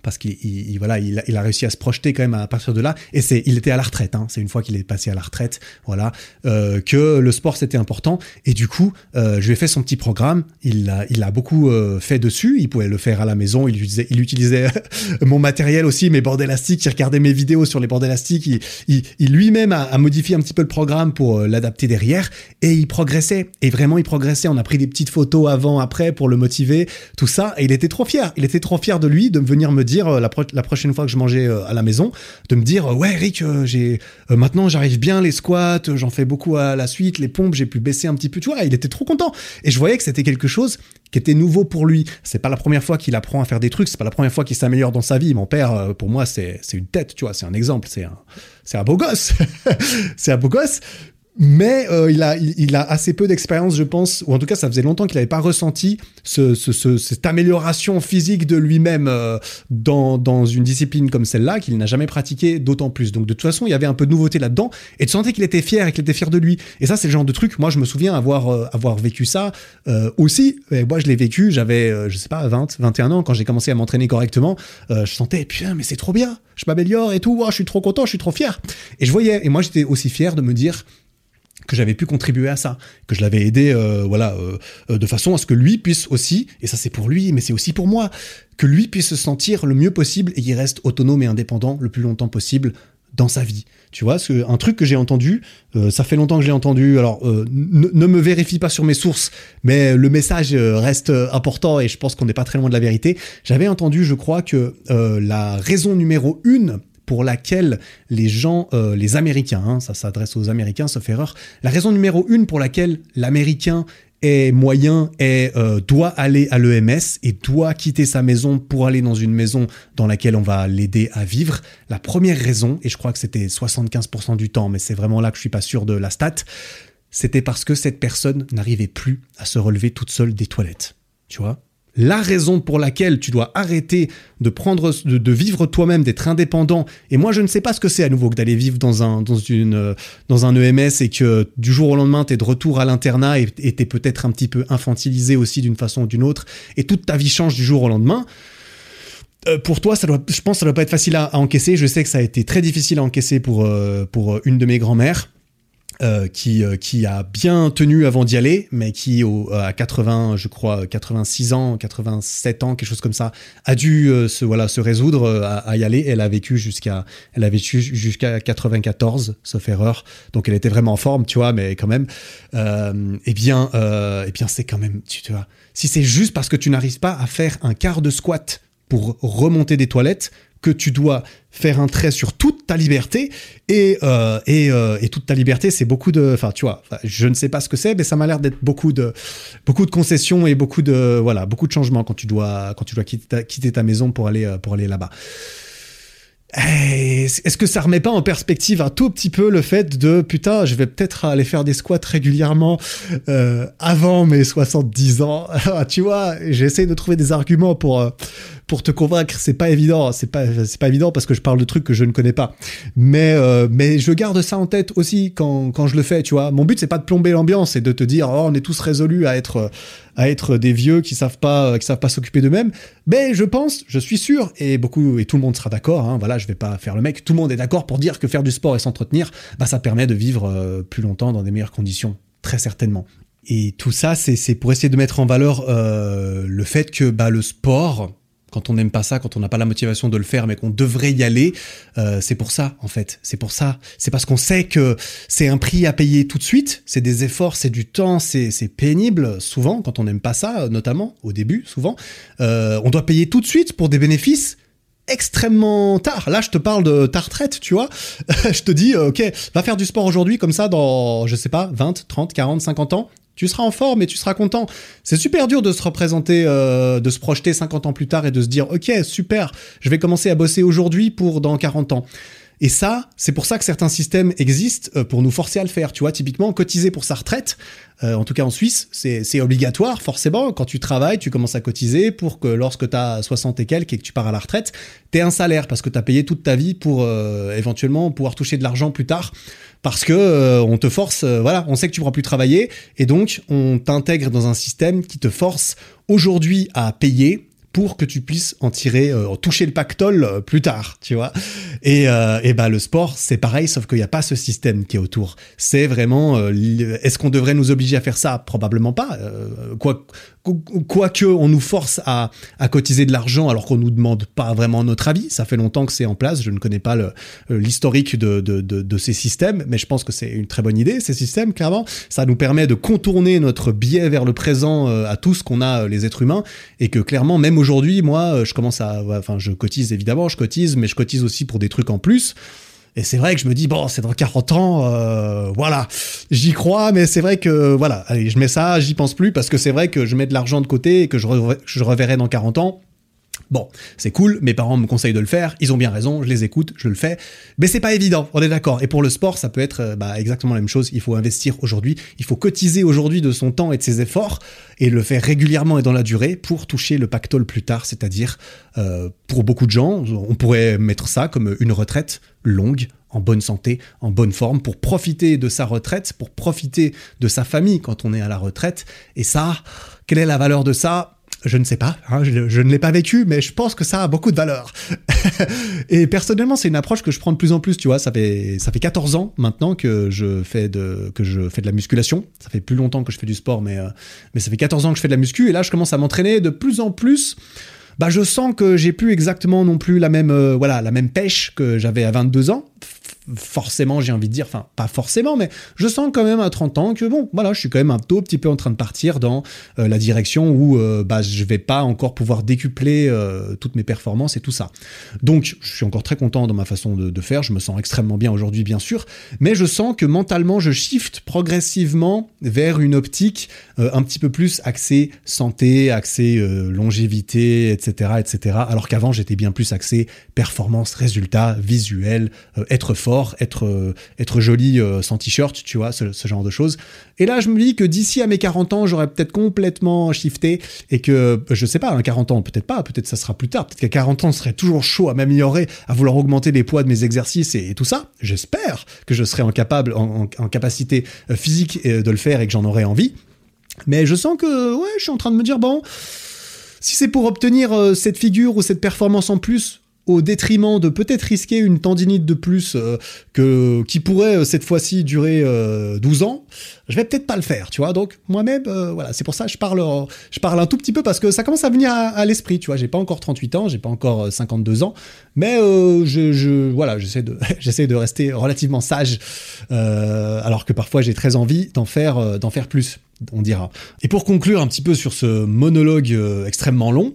parce qu'il voilà, il, a réussi à se projeter quand même à partir de là. Et c'est, il était à la retraite. Hein, c'est une fois qu'il est passé à la retraite, voilà, euh, que le sport c'était important. Et du coup, euh, je lui ai fait son petit programme. Il a, il a beaucoup euh, fait dessus. Il pouvait le faire à la maison. Il utilisait, il utilisait *laughs* mon matériel aussi, mes bords élastiques. Il regardait mes vidéos sur les bords élastiques. Il, il, lui-même a, a, modifié un petit peu le programme pour l'adapter derrière. Et il progressait. Et vraiment, il progressait. On a pris des petites photos avant, après pour le motiver, tout ça. Et il était trop fier. Il était trop fier de lui de venir me dire la, la prochaine fois que je mangeais à la maison, de me dire ouais Eric, j'ai maintenant j'arrive bien les squats, j'en fais beaucoup à la suite, les pompes, j'ai pu baisser un petit peu, tu vois, il était trop content. Et je voyais que c'était quelque chose qui était nouveau pour lui. C'est pas la première fois qu'il apprend à faire des trucs, c'est pas la première fois qu'il s'améliore dans sa vie. Mon père, pour moi, c'est une tête, tu vois, c'est un exemple, c'est un, c'est un beau gosse. *laughs* c'est un beau gosse mais euh, il, a, il, a assez peu d'expérience, je pense, ou en tout cas, ça faisait longtemps qu'il n'avait pas ressenti ce, ce, cette amélioration physique de lui-même euh, dans, dans une discipline comme celle-là, qu'il n'a jamais pratiqué d'autant plus. Donc, de toute façon, il y avait un peu de nouveauté là-dedans, et tu sentais qu'il était fier et qu'il était fier de lui. Et ça, c'est le genre de truc, moi, je me souviens avoir, euh, avoir vécu ça aussi. Et moi, je l'ai vécu, j'avais, je sais pas, 20, 21 ans, quand j'ai commencé à m'entraîner correctement, je sentais, putain, mais c'est trop bien, je m'améliore et tout, je suis trop content, je suis trop fier. Et je voyais, et moi, j'étais aussi fier de me dire, que j'avais pu contribuer à ça, que je l'avais aidé, euh, voilà, euh, de façon à ce que lui puisse aussi, et ça c'est pour lui, mais c'est aussi pour moi, que lui puisse se sentir le mieux possible et qu'il reste autonome et indépendant le plus longtemps possible dans sa vie. Tu vois, c'est un truc que j'ai entendu, euh, ça fait longtemps que j'ai entendu, alors ne, me vérifie pas sur mes sources, mais le message reste important et je pense qu'on n'est pas très loin de la vérité. J'avais entendu, je crois, que la raison numéro une pour laquelle les gens, euh, les Américains, hein, ça s'adresse aux Américains, sauf erreur, la raison numéro une pour laquelle l'Américain est moyen et euh, doit aller à l'EMS et doit quitter sa maison pour aller dans une maison dans laquelle on va l'aider à vivre. La première raison, et je crois que c'était 75% du temps, mais c'est vraiment là que je suis pas sûr de la stat, c'était parce que cette personne n'arrivait plus à se relever toute seule des toilettes. Tu vois? La raison pour laquelle tu dois arrêter de prendre, de, vivre toi-même, d'être indépendant. Et moi, je ne sais pas ce que c'est à nouveau que d'aller vivre dans un, dans une, dans un EMS et que du jour au lendemain, tu es de retour à l'internat et es peut-être un petit peu infantilisé aussi d'une façon ou d'une autre et toute ta vie change du jour au lendemain. Euh, pour toi, ça doit, je pense que ça doit pas être facile à, encaisser. Je sais que ça a été très difficile à encaisser pour, euh, pour une de mes grand-mères. Euh, qui, euh, qui a bien tenu avant d'y aller, mais qui au, à 80, je crois, 86 ans, 87 ans, quelque chose comme ça, a dû euh, se voilà se résoudre à, y aller. Elle a vécu jusqu'à elle a vécu jusqu'à 94, sauf erreur. Donc elle était vraiment en forme, tu vois, mais quand même. eh bien, eh bien c'est quand même, tu vois, si c'est juste parce que tu n'arrives pas à faire un quart de squat pour remonter des toilettes, que tu dois faire un trait sur toute ta liberté et euh, et, euh, et, toute ta liberté c'est beaucoup de enfin tu vois je ne sais pas ce que c'est mais ça m'a l'air d'être beaucoup de beaucoup de concessions et beaucoup de voilà beaucoup de changements quand tu dois quand tu dois quitter ta, maison pour aller euh, pour aller là-bas eh, est-ce que ça remet pas en perspective un tout petit peu le fait de putain, je vais peut-être aller faire des squats régulièrement avant mes 70 ans? *laughs* tu vois, j'essaie de trouver des arguments pour pour te convaincre. C'est pas évident, c'est pas c'est pas évident parce que je parle de trucs que je ne connais pas. Mais euh, mais je garde ça en tête aussi quand quand je le fais. Tu vois, mon but c'est pas de plomber l'ambiance, c'est de te dire oh on est tous résolus à être à être des vieux qui savent pas qui savent pas s'occuper d'eux-mêmes. Mais je pense, je suis sûr, et beaucoup et tout le monde sera d'accord. Hein, voilà, je vais pas faire le mec. Tout le monde est d'accord pour dire que faire du sport et s'entretenir, bah ça permet de vivre euh, plus longtemps dans des meilleures conditions, très certainement. Et tout ça, c'est pour essayer de mettre en valeur euh, le fait que bah, le sport, quand on n'aime pas ça, quand on n'a pas la motivation de le faire, mais qu'on devrait y aller, euh, c'est pour ça en fait. C'est pour ça. C'est parce qu'on sait que c'est un prix à payer tout de suite. C'est des efforts, c'est du temps, c'est pénible. Souvent, quand on n'aime pas ça, notamment au début, souvent, euh, on doit payer tout de suite pour des bénéfices extrêmement tard. Là, je te parle de ta retraite, tu vois. *laughs* je te dis, ok, va faire du sport aujourd'hui, comme ça, dans, je sais pas, 20, 30, 40, 50 ans, tu seras en forme et tu seras content. C'est super dur de se représenter, euh, de se projeter 50 ans plus tard et de se dire, ok, super, je vais commencer à bosser aujourd'hui pour dans 40 ans. Et ça, c'est pour ça que certains systèmes existent euh, pour nous forcer à le faire. Tu vois, typiquement, cotiser pour sa retraite, euh, en tout cas en Suisse, c'est obligatoire, forcément. Quand tu travailles, tu commences à cotiser pour que lorsque tu as 60 et quelques et que tu pars à la retraite, tu aies un salaire parce que tu as payé toute ta vie pour éventuellement pouvoir toucher de l'argent plus tard parce que euh, on te force, euh, voilà, on sait que tu pourras plus travailler et donc on t'intègre dans un système qui te force aujourd'hui à payer pour que tu puisses en tirer, euh, toucher le pactole plus tard, tu vois. Et, et bah le sport, c'est pareil, sauf qu'il n'y a pas ce système qui est autour. C'est vraiment, est-ce qu'on devrait nous obliger à faire ça? Probablement pas. quoi, quoique on nous force à, à cotiser de l'argent alors qu'on nous demande pas vraiment notre avis. Ça fait longtemps que c'est en place. Je ne connais pas euh, l'historique de, de, de, de, ces systèmes, mais je pense que c'est une très bonne idée. Ces systèmes, clairement, ça nous permet de contourner notre biais vers le présent euh, à tous qu'on a les êtres humains et que clairement, même aujourd'hui, moi, je commence à, enfin, je cotise évidemment, je cotise, mais je cotise aussi pour des trucs en plus. Et c'est vrai que je me dis, bon, c'est dans 40 ans, euh, voilà, j'y crois, mais c'est vrai que, voilà, allez, je mets ça, j'y pense plus, parce que c'est vrai que je mets de l'argent de côté et que je, je reverrai dans 40 ans. Bon, c'est cool, mes parents me conseillent de le faire, ils ont bien raison, je les écoute, je le fais, mais c'est pas évident, on est d'accord. Et pour le sport, ça peut être euh, bah, exactement la même chose, il faut investir aujourd'hui, il faut cotiser aujourd'hui de son temps et de ses efforts, et le faire régulièrement et dans la durée pour toucher le pactole plus tard, c'est-à-dire, euh, pour beaucoup de gens, on pourrait mettre ça comme une retraite longue, en bonne santé, en bonne forme, pour profiter de sa retraite, pour profiter de sa famille quand on est à la retraite. Et ça, quelle est la valeur de ça? Je ne sais pas, hein, je, ne l'ai pas vécu, mais je pense que ça a beaucoup de valeur. *laughs* et personnellement, c'est une approche que je prends de plus en plus, tu vois, ça fait, ça fait 14 ans maintenant que je fais de, que je fais de la musculation. Ça fait plus longtemps que je fais du sport, mais, euh, mais ça fait 14 ans que je fais de la muscu, et là, je commence à m'entraîner de plus en plus bah je sens que j'ai plus exactement non plus la même euh, voilà la même pêche que j'avais à 22 ans forcément, j'ai envie de dire, enfin, pas forcément, mais je sens quand même à 30 ans que bon, voilà, je suis quand même un tout petit peu en train de partir dans euh, la direction où euh, bah, je vais pas encore pouvoir décupler euh, toutes mes performances et tout ça. Donc, je suis encore très content dans ma façon de, faire, je me sens extrêmement bien aujourd'hui, bien sûr, mais je sens que mentalement, je shift progressivement vers une optique un petit peu plus axée santé, axée longévité, etc., etc., alors qu'avant, j'étais bien plus axé performance, résultat, visuel, être fort être, euh, être joli euh, sans t-shirt, tu vois, ce, genre de choses. Et là, je me dis que d'ici à mes 40 ans, j'aurais peut-être complètement shifté et que, je sais pas, à 40 ans, peut-être pas, peut-être ça sera plus tard, peut-être qu'à 40 ans, je serais toujours chaud à m'améliorer, à vouloir augmenter les poids de mes exercices et, tout ça. J'espère que je serai en, capable, en, capacité euh, physique de le faire et que j'en aurai envie. Mais je sens que, ouais, je suis en train de me dire, bon, si c'est pour obtenir cette figure ou cette performance en plus, au détriment de peut-être risquer une tendinite de plus euh, que, qui pourrait euh, cette fois-ci durer 12 euh, ans, je vais peut-être pas le faire, tu vois. Donc moi-même, voilà, c'est pour ça que je parle, je parle un tout petit peu parce que ça commence à venir à, l'esprit, tu vois. J'ai pas encore 38 ans, j'ai pas encore 52 ans, mais je, voilà, j'essaie de, *laughs* j'essaie de rester relativement sage, alors que parfois j'ai très envie d'en faire, d'en faire plus on dira. Et pour conclure un petit peu sur ce monologue extrêmement long,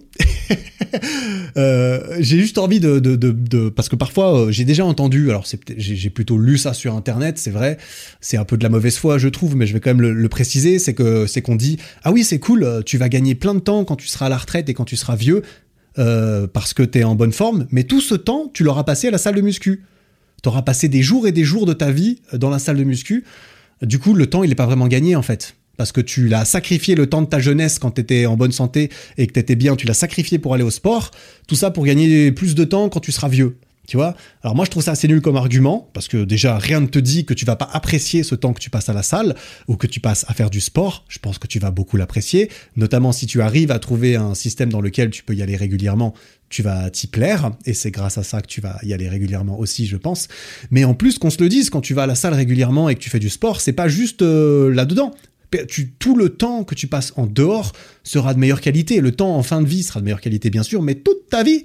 *laughs* euh, j'ai juste envie de, parce que parfois euh, j'ai déjà entendu, alors j'ai plutôt lu ça sur internet, c'est vrai, c'est un peu de la mauvaise foi je trouve, mais je vais quand même le, préciser, c'est que c'est qu'on dit ah oui c'est cool, euh, tu vas gagner plein de temps quand tu seras à la retraite et quand tu seras vieux parce que tu es en bonne forme, mais tout ce temps tu l'auras passé à la salle de muscu, Tu auras passé des jours et des jours de ta vie dans la salle de muscu. Du coup, le temps, il n'est pas vraiment gagné en fait parce que tu l'as sacrifié le temps de ta jeunesse quand tu étais en bonne santé et que tu étais bien, tu l'as sacrifié pour aller au sport, tout ça pour gagner plus de temps quand tu seras vieux. Tu vois? Alors moi je trouve ça assez nul comme argument parce que déjà rien ne te dit que tu vas pas apprécier ce temps que tu passes à la salle ou que tu passes à faire du sport. Je pense que tu vas beaucoup l'apprécier, notamment si tu arrives à trouver un système dans lequel tu peux y aller régulièrement, tu vas t'y plaire et c'est grâce à ça que tu vas y aller régulièrement aussi, je pense. Mais en plus qu'on se le dise, quand tu vas à la salle régulièrement et que tu fais du sport, c'est pas juste euh, là-dedans tout le temps que tu passes en dehors sera de meilleure qualité. Le temps en fin de vie sera de meilleure qualité, bien sûr, mais toute ta vie,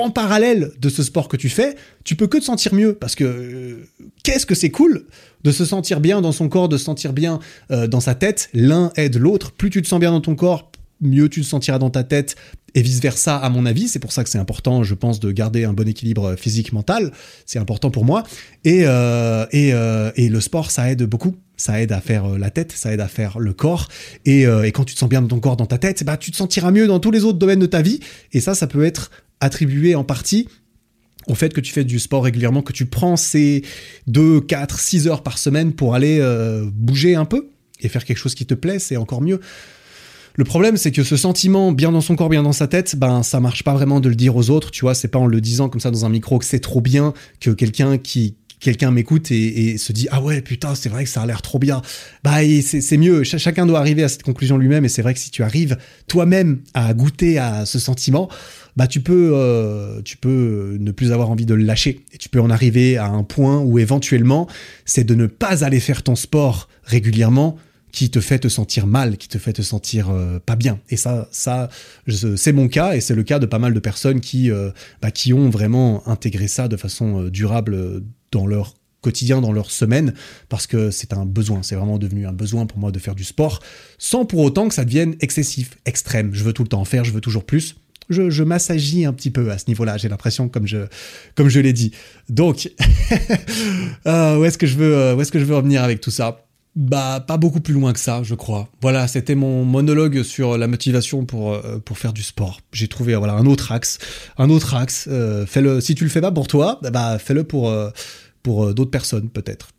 en parallèle de ce sport que tu fais, tu peux que te sentir mieux. Parce que euh, qu'est-ce que c'est cool de se sentir bien dans son corps, de se sentir bien euh, dans sa tête. L'un aide l'autre. Plus tu te sens bien dans ton corps, mieux tu te sentiras dans ta tête et vice versa à mon avis. C'est pour ça que c'est important, je pense, de garder un bon équilibre physique mental. C'est important pour moi. Et euh, et, euh, et le sport, ça aide beaucoup. Ça aide à faire euh, la tête, ça aide à faire le corps. Et, et quand tu te sens bien dans ton corps, dans ta tête, bah tu te sentiras mieux dans tous les autres domaines de ta vie. Et ça, ça peut être attribué en partie au fait que tu fais du sport régulièrement, que tu prends ces 2, 4, 6 heures par semaine pour aller bouger un peu et faire quelque chose qui te plaît, c'est encore mieux. Le problème, c'est que ce sentiment, bien dans son corps, bien dans sa tête, ben ça marche pas vraiment de le dire aux autres. Tu vois, c'est pas en le disant comme ça dans un micro que c'est trop bien que quelqu'un qui quelqu'un m'écoute et, se dit ah ouais putain c'est vrai que ça a l'air trop bien bah c'est mieux chacun doit arriver à cette conclusion lui-même et c'est vrai que si tu arrives toi-même à goûter à ce sentiment bah tu peux euh, tu peux ne plus avoir envie de le lâcher et tu peux en arriver à un point où éventuellement c'est de ne pas aller faire ton sport régulièrement qui te fait te sentir mal, qui te fait te sentir euh, pas bien. Et ça, ça, c'est mon cas et c'est le cas de pas mal de personnes qui, euh, bah, qui ont vraiment intégré ça de façon durable dans leur quotidien, dans leur semaine, parce que c'est un besoin. C'est vraiment devenu un besoin pour moi de faire du sport, sans pour autant que ça devienne excessif, extrême. Je veux tout le temps en faire, je veux toujours plus. Je, je un petit peu à ce niveau-là, j'ai l'impression, comme je, comme je l'ai dit. Donc, *laughs* où est-ce que je veux, où est-ce que je veux revenir avec tout ça? Bah, pas beaucoup plus loin que ça, je crois. Voilà, c'était mon monologue sur la motivation pour, euh, pour faire du sport. J'ai trouvé voilà un autre axe, un autre axe. Euh, fais-le. Si tu le fais pas pour toi, bah fais-le pour euh, pour d'autres personnes peut-être.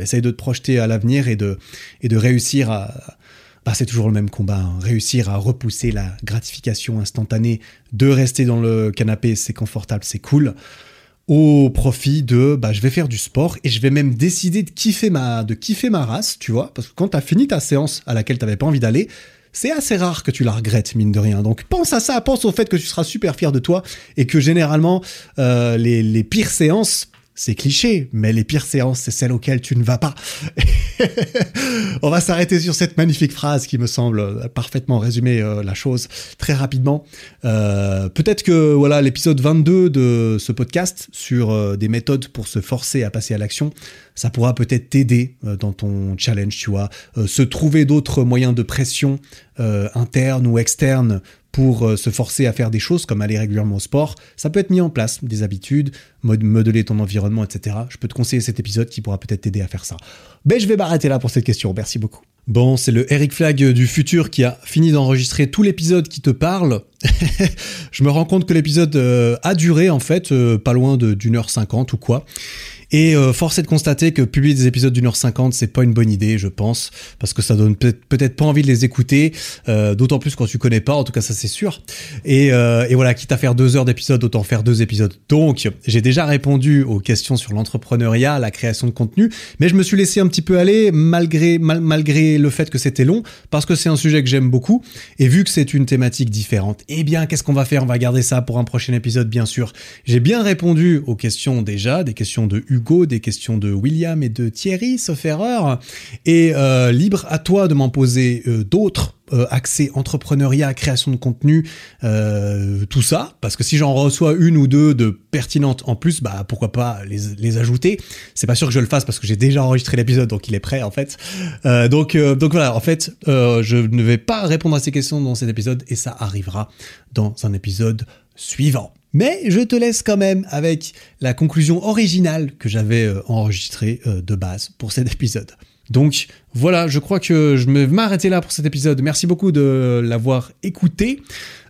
essaye de te projeter à l'avenir et de et de réussir à. Bah, c'est toujours le même combat. Hein. Réussir à repousser la gratification instantanée de rester dans le canapé, c'est confortable, c'est cool au profit de bah, je vais faire du sport et je vais même décider de kiffer ma, de kiffer ma race, tu vois, parce que quand tu as fini ta séance à laquelle tu n'avais pas envie d'aller, c'est assez rare que tu la regrettes, mine de rien. Donc pense à ça, pense au fait que tu seras super fier de toi et que généralement euh, les, les pires séances c'est cliché, mais les pires séances, c'est celles auxquelles tu ne vas pas. *laughs* On va s'arrêter sur cette magnifique phrase qui me semble parfaitement résumer euh, la chose très rapidement. Euh, peut-être que voilà l'épisode 22 de ce podcast sur euh, des méthodes pour se forcer à passer à l'action, ça pourra peut-être t'aider dans ton challenge, tu vois. se trouver d'autres moyens de pression interne ou externe pour euh, se forcer à faire des choses comme aller régulièrement au sport, ça peut être mis en place, des habitudes, modeler ton environnement, etc. Je peux te conseiller cet épisode qui pourra peut-être t'aider à faire ça. Mais ben, je vais m'arrêter là pour cette question, merci beaucoup. Bon, c'est le Eric Flag du futur qui a fini d'enregistrer tout l'épisode qui te parle. *laughs* je me rends compte que l'épisode euh, a duré en fait, euh, pas loin d'une heure cinquante ou quoi. Et euh, force est de constater que publier des épisodes d'une heure cinquante, c'est pas une bonne idée, je pense, parce que ça donne peut-être pas envie de les écouter, euh, d'autant plus quand tu connais pas, en tout cas ça c'est sûr. Et, euh, et, voilà, quitte à faire deux heures d'épisode, autant faire deux épisodes. Donc, j'ai déjà répondu aux questions sur l'entrepreneuriat, la création de contenu, mais je me suis laissé un petit peu aller malgré mal, malgré le fait que c'était long, parce que c'est un sujet que j'aime beaucoup, et vu que c'est une thématique différente, eh bien qu'est-ce qu'on va faire? On va garder ça pour un prochain épisode, bien sûr. J'ai bien répondu aux questions déjà, des questions de Hugo des questions de William et de Thierry, sauf erreur. Et euh, libre à toi de m'en poser euh, d'autres euh, accès entrepreneuriat, création de contenu, tout ça. Parce que si j'en reçois une ou deux de pertinentes en plus, bah pourquoi pas les, les ajouter. C'est pas sûr que je le fasse parce que j'ai déjà enregistré l'épisode, donc il est prêt en fait. donc donc voilà, en fait, je ne vais pas répondre à ces questions dans cet épisode et ça arrivera dans un épisode suivant. Mais je te laisse quand même avec la conclusion originale que j'avais euh, enregistrée euh, de base pour cet épisode. Donc voilà, je crois que je vais m'arrêter là pour cet épisode. Merci beaucoup de l'avoir écouté.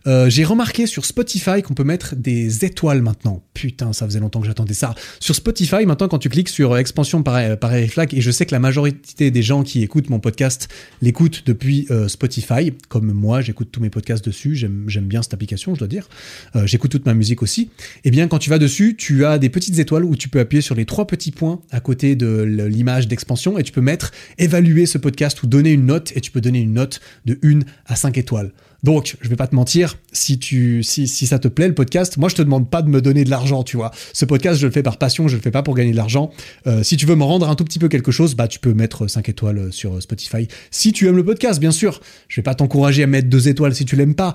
Euh, j'ai remarqué sur Spotify qu'on peut mettre des étoiles maintenant. Putain, ça faisait longtemps que j'attendais ça. Sur Spotify, maintenant, quand tu cliques sur expansion par, par Flag, et je sais que la majorité des gens qui écoutent mon podcast l'écoutent depuis euh, Spotify, comme moi, j'écoute tous mes podcasts dessus. J'aime bien cette application, je dois dire. Euh, j'écoute toute ma musique aussi. Eh bien, quand tu vas dessus, tu as des petites étoiles où tu peux appuyer sur les trois petits points à côté de l'image d'expansion et tu peux mettre évaluer ce podcast ou donner une note et tu peux donner une note de 1 à 5 étoiles. Donc, je vais pas te mentir, si tu, ça te plaît le podcast, moi je te demande pas de me donner de l'argent, tu vois. Ce podcast, je le fais par passion, je le fais pas pour gagner de l'argent. Euh, si tu veux me rendre un tout petit peu quelque chose, bah tu peux mettre 5 étoiles sur Spotify. Si tu aimes le podcast, bien sûr. Je vais pas t'encourager à mettre 2 étoiles si tu l'aimes pas,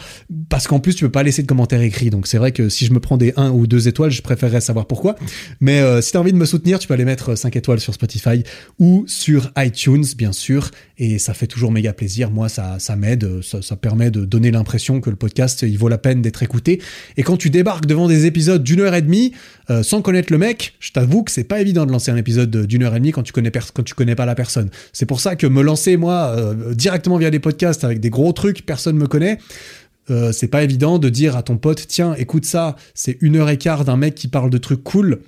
parce qu'en plus tu peux pas laisser de commentaires écrits. Donc c'est vrai que si je me prends des 1 ou 2 étoiles, je préférerais savoir pourquoi. Mais euh, si tu as envie de me soutenir, tu peux aller mettre 5 étoiles sur Spotify ou sur iTunes, bien sûr. Et ça fait toujours méga plaisir. Moi, ça, m'aide, ça permet de donner l'impression que le podcast, il vaut la peine d'être écouté. Et quand tu débarques devant des épisodes d'une heure et demie, euh, sans connaître le mec, je t'avoue que c'est pas évident de lancer un épisode d'une heure et demie quand tu connais quand tu connais pas la personne. C'est pour ça que me lancer moi euh, directement via des podcasts avec des gros trucs, personne me connaît. Euh, c'est pas évident de dire à ton pote tiens écoute ça c'est une heure et quart d'un mec qui parle de trucs cool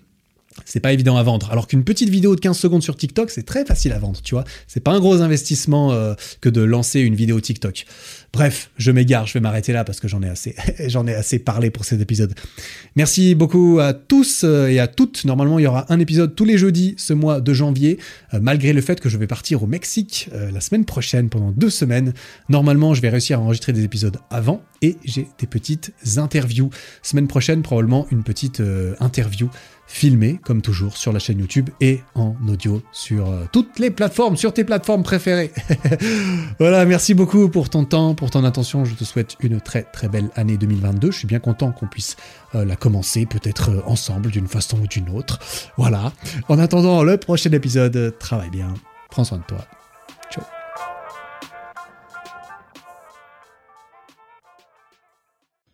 c'est pas évident à vendre. Alors qu'une petite vidéo de 15 secondes sur TikTok, c'est très facile à vendre, tu vois. C'est pas un gros investissement que de lancer une vidéo TikTok. Bref, je m'égare, je vais m'arrêter là parce que j'en ai assez, *laughs* j'en ai assez parlé pour cet épisode. Merci beaucoup à tous euh, et à toutes. Normalement, il y aura un épisode tous les jeudis ce mois de janvier, euh, malgré le fait que je vais partir au Mexique la semaine prochaine pendant deux semaines. Normalement, je vais réussir à enregistrer des épisodes avant et j'ai des petites interviews. Semaine prochaine, probablement une petite interview filmé, comme toujours, sur la chaîne YouTube et en audio sur euh, toutes les plateformes, sur tes plateformes préférées. *laughs* voilà, merci beaucoup pour ton temps, pour ton attention. Je te souhaite une très très belle année 2022. Je suis bien content qu'on puisse euh, la commencer, peut-être euh, ensemble d'une façon ou d'une autre. Voilà. En attendant le prochain épisode, travaille bien, prends soin de toi.